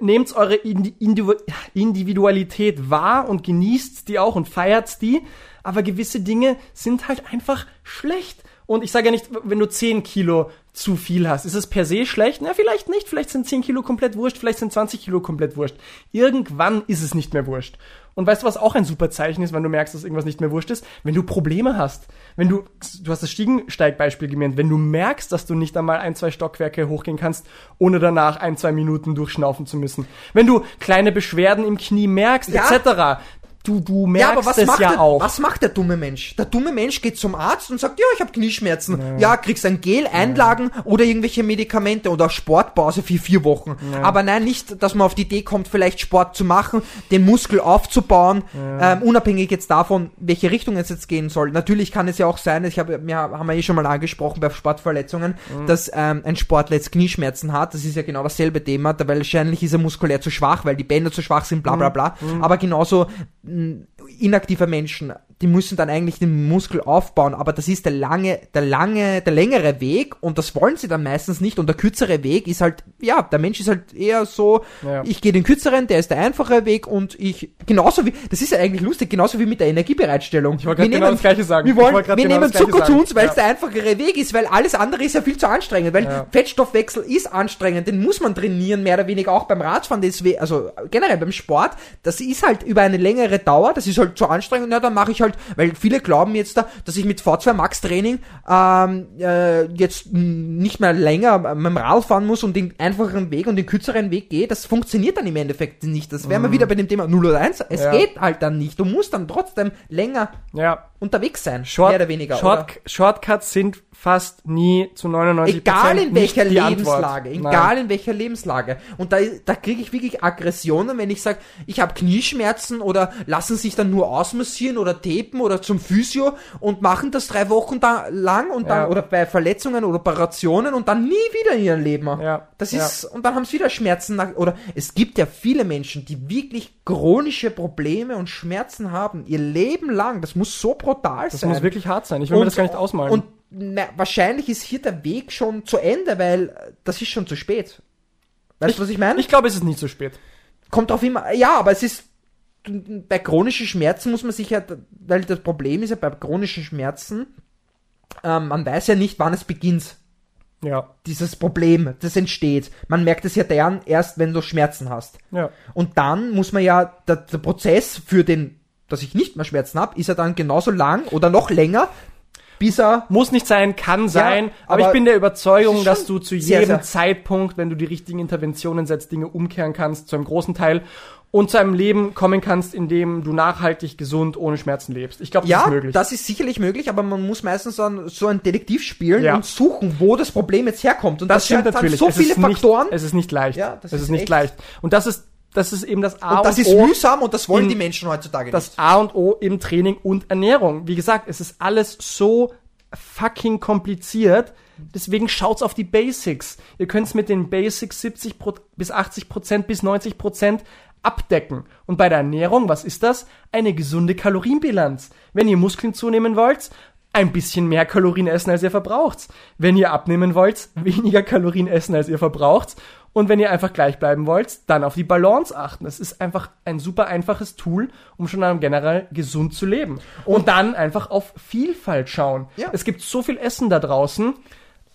nehmt eure Individualität wahr und genießt die auch und feiert die, aber gewisse Dinge sind halt einfach schlecht. Und ich sage ja nicht, wenn du 10 Kilo zu viel hast, ist es per se schlecht? Na, vielleicht nicht. Vielleicht sind 10 Kilo komplett wurscht, vielleicht sind 20 Kilo komplett wurscht. Irgendwann ist es nicht mehr wurscht. Und weißt du, was auch ein super Zeichen ist, wenn du merkst, dass irgendwas nicht mehr wurscht ist? Wenn du Probleme hast. Wenn du, du hast das Stiegensteigbeispiel gemeint, wenn du merkst, dass du nicht einmal ein, zwei Stockwerke hochgehen kannst, ohne danach ein, zwei Minuten durchschnaufen zu müssen. Wenn du kleine Beschwerden im Knie merkst, ja. etc du, du merkst ja, aber was es macht ja der, auch. Was macht der dumme Mensch? Der dumme Mensch geht zum Arzt und sagt, ja, ich habe Knieschmerzen. Ja. ja, kriegst ein Gel, Einlagen ja. oder irgendwelche Medikamente oder Sportpause für vier Wochen. Ja. Aber nein, nicht, dass man auf die Idee kommt, vielleicht Sport zu machen, den Muskel aufzubauen, ähm, unabhängig jetzt davon, welche Richtung es jetzt gehen soll. Natürlich kann es ja auch sein, ich habe, wir haben wir eh schon mal angesprochen bei Sportverletzungen, mhm. dass ähm, ein Sportler jetzt Knieschmerzen hat. Das ist ja genau dasselbe Thema, weil wahrscheinlich ist er muskulär zu schwach, weil die Bänder zu schwach sind, bla bla mhm. bla. Mhm. Aber genauso inaktiver Menschen die müssen dann eigentlich den Muskel aufbauen, aber das ist der lange, der lange, der längere Weg und das wollen sie dann meistens nicht und der kürzere Weg ist halt, ja, der Mensch ist halt eher so, ja. ich gehe den kürzeren, der ist der einfache Weg und ich, genauso wie, das ist ja eigentlich lustig, genauso wie mit der Energiebereitstellung. Ich wollte gerade genau das Gleiche sagen. Wir, wollen, wir genau nehmen Zucker zu uns, weil es der einfachere Weg ist, weil alles andere ist ja viel zu anstrengend, weil ja. Fettstoffwechsel ist anstrengend, den muss man trainieren, mehr oder weniger auch beim Radfahren, also generell beim Sport, das ist halt über eine längere Dauer, das ist halt zu anstrengend, na, dann mache ich halt halt, weil viele glauben jetzt da, dass ich mit V2 Max Training ähm, äh, jetzt nicht mehr länger mit dem Rad fahren muss und den einfacheren Weg und den kürzeren Weg gehe. Das funktioniert dann im Endeffekt nicht. Das wären wir mhm. wieder bei dem Thema 0 oder 1. Es ja. geht halt dann nicht. Du musst dann trotzdem länger ja. unterwegs sein. Short, mehr oder weniger. Short, Shortcuts sind fast nie zu 99 Egal in welcher Lebenslage, egal in welcher Lebenslage. Und da, da kriege ich wirklich Aggressionen, wenn ich sage, ich habe Knieschmerzen oder lassen sich dann nur ausmassieren oder tapen oder zum Physio und machen das drei Wochen da lang und dann ja. oder bei Verletzungen oder Operationen und dann nie wieder in ihrem Leben. Ja. Das ist ja. und dann haben sie wieder Schmerzen nach, oder es gibt ja viele Menschen, die wirklich chronische Probleme und Schmerzen haben ihr Leben lang. Das muss so brutal das sein. Das muss wirklich hart sein. Ich will und, mir das gar nicht ausmalen. Und na, wahrscheinlich ist hier der Weg schon zu Ende, weil das ist schon zu spät. Weißt du, was ich meine? Ich glaube, es ist nicht zu spät. Kommt drauf immer. Ja, aber es ist. Bei chronischen Schmerzen muss man sich ja, weil das Problem ist ja bei chronischen Schmerzen, ähm, man weiß ja nicht, wann es beginnt. Ja. Dieses Problem, das entsteht. Man merkt es ja dann erst, wenn du Schmerzen hast. Ja. Und dann muss man ja, der, der Prozess für den, dass ich nicht mehr Schmerzen habe, ist ja dann genauso lang oder noch länger, Bisa. Muss nicht sein, kann sein, aber, aber ich bin der Überzeugung, dass du zu sehr, jedem sehr- Zeitpunkt, wenn du die richtigen Interventionen setzt, Dinge umkehren kannst, zu einem großen Teil und zu einem Leben kommen kannst, in dem du nachhaltig, gesund, ohne Schmerzen lebst. Ich glaube, das Ja, ist möglich. das ist sicherlich möglich, aber man muss meistens dann so ein Detektiv spielen Ja. und suchen, wo das Problem jetzt herkommt. Und das stimmt hat natürlich. so es viele ist nicht, Faktoren. Es ist nicht leicht. Ja, das es ist ist nicht leicht. Und das ist, das ist eben das A und das ist O. mühsam und das wollen in- die Menschen heutzutage das nicht. A und O im Training und Ernährung. Wie gesagt, es ist alles so fucking kompliziert. Deswegen schaut's auf die Basics. Ihr könnt's mit den Basics 70 Pro bis 80 Prozent bis 90 Prozent abdecken. Und bei der Ernährung, was ist das? Eine gesunde Kalorienbilanz. Wenn ihr Muskeln zunehmen wollt, ein bisschen mehr Kalorien essen, als ihr verbraucht. Wenn ihr abnehmen wollt, [LAUGHS] weniger Kalorien essen, als ihr verbraucht. Und wenn ihr einfach gleich bleiben wollt, dann auf die Balance achten. Das ist einfach ein super einfaches Tool, um schon dann generell gesund zu leben. Und dann einfach auf Vielfalt schauen. Ja. Es gibt so viel Essen da draußen.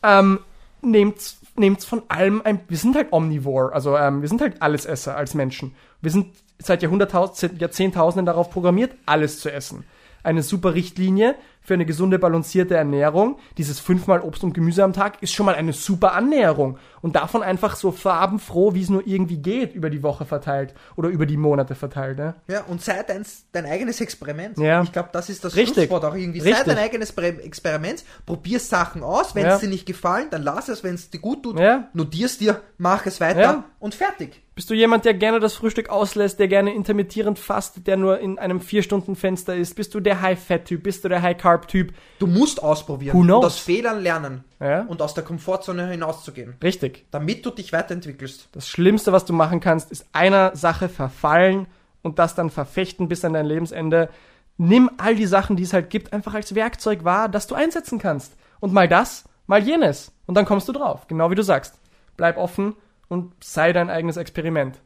Ähm, nehmt's, nehmt's von allem ein, wir sind halt omnivore, also ähm, wir sind halt Allesesser als Menschen. Wir sind seit Jahrhunderttausend, Jahrzehntausenden darauf programmiert, alles zu essen. Eine super Richtlinie für eine gesunde, balancierte Ernährung. Dieses fünfmal Obst und Gemüse am Tag ist schon mal eine super Annäherung. Und davon einfach so farbenfroh, wie es nur irgendwie geht, über die Woche verteilt oder über die Monate verteilt. Ne? Ja, und sei dein, dein eigenes Experiment. Ja. Ich glaube, das ist das Richtig. Schlusswort auch irgendwie. Sei Richtig. dein eigenes Experiment, probier Sachen aus, wenn Ja. es dir nicht gefallen, dann lass es, wenn es dir gut tut, Ja. notier's dir, mach es weiter Ja. und fertig. Bist du jemand, der gerne das Frühstück auslässt, der gerne intermittierend fastet, der nur in einem Vier-Stunden-Fenster ist? Bist du der High-Fat-Typ? Bist du der High-Carb-Typ? Du musst ausprobieren Who knows? und aus Fehlern lernen Ja. und aus der Komfortzone hinauszugehen, Richtig. damit du dich weiterentwickelst. Das Schlimmste, was du machen kannst, ist einer Sache verfallen und das dann verfechten bis an dein Lebensende. Nimm all die Sachen, die es halt gibt, einfach als Werkzeug wahr, das du einsetzen kannst. Und mal das, mal jenes. Und dann kommst du drauf. Genau wie du sagst. Bleib offen und sei dein eigenes Experiment.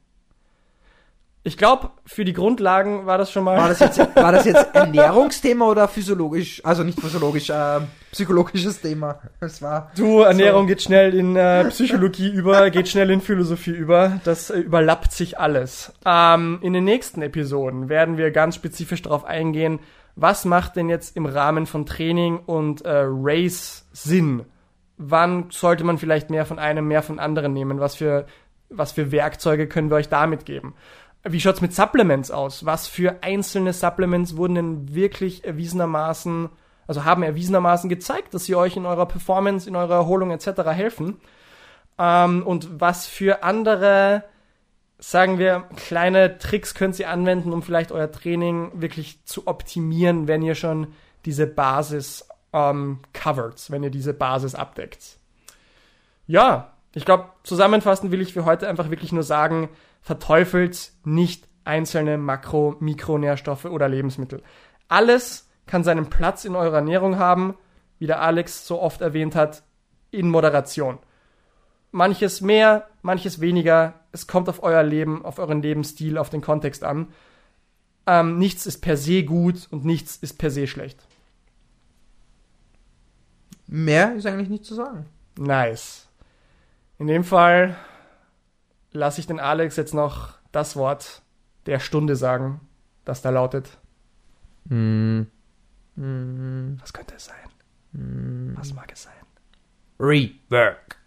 Ich glaube, für die Grundlagen war das schon mal. War das jetzt, war das jetzt Ernährungsthema oder physiologisch, also nicht physiologisch, äh, psychologisches Thema? Es war Du, Ernährung geht schnell in äh, Psychologie über, geht schnell in Philosophie über. Das äh, überlappt sich alles. Ähm, in den nächsten Episoden werden wir ganz spezifisch darauf eingehen, was macht denn jetzt im Rahmen von Training und äh, Race Sinn? Wann sollte man vielleicht mehr von einem, mehr von anderen nehmen? Was für, was für Werkzeuge können wir euch damit geben? Wie schaut's mit Supplements aus? Was für einzelne Supplements wurden denn wirklich erwiesenermaßen, also haben erwiesenermaßen gezeigt, dass sie euch in eurer Performance, in eurer Erholung etc. helfen? Ähm, und was für andere, sagen wir, kleine Tricks könnt ihr anwenden, um vielleicht euer Training wirklich zu optimieren, wenn ihr schon diese Basis ähm, covert, wenn ihr diese Basis abdeckt? Ja, ich glaube, zusammenfassend will ich für heute einfach wirklich nur sagen, verteufelt nicht einzelne Makro-, Mikronährstoffe oder Lebensmittel. Alles kann seinen Platz in eurer Ernährung haben, wie der Alex so oft erwähnt hat, in Moderation. Manches mehr, manches weniger. Es kommt auf euer Leben, auf euren Lebensstil, auf den Kontext an. Ähm, nichts ist per se gut und nichts ist per se schlecht. Mehr ist eigentlich nicht zu sagen. Nice. In dem Fall lasse ich den Alex jetzt noch das Wort der Stunde sagen, das da lautet. Mm. Was könnte es sein? Was mag es sein? Rework.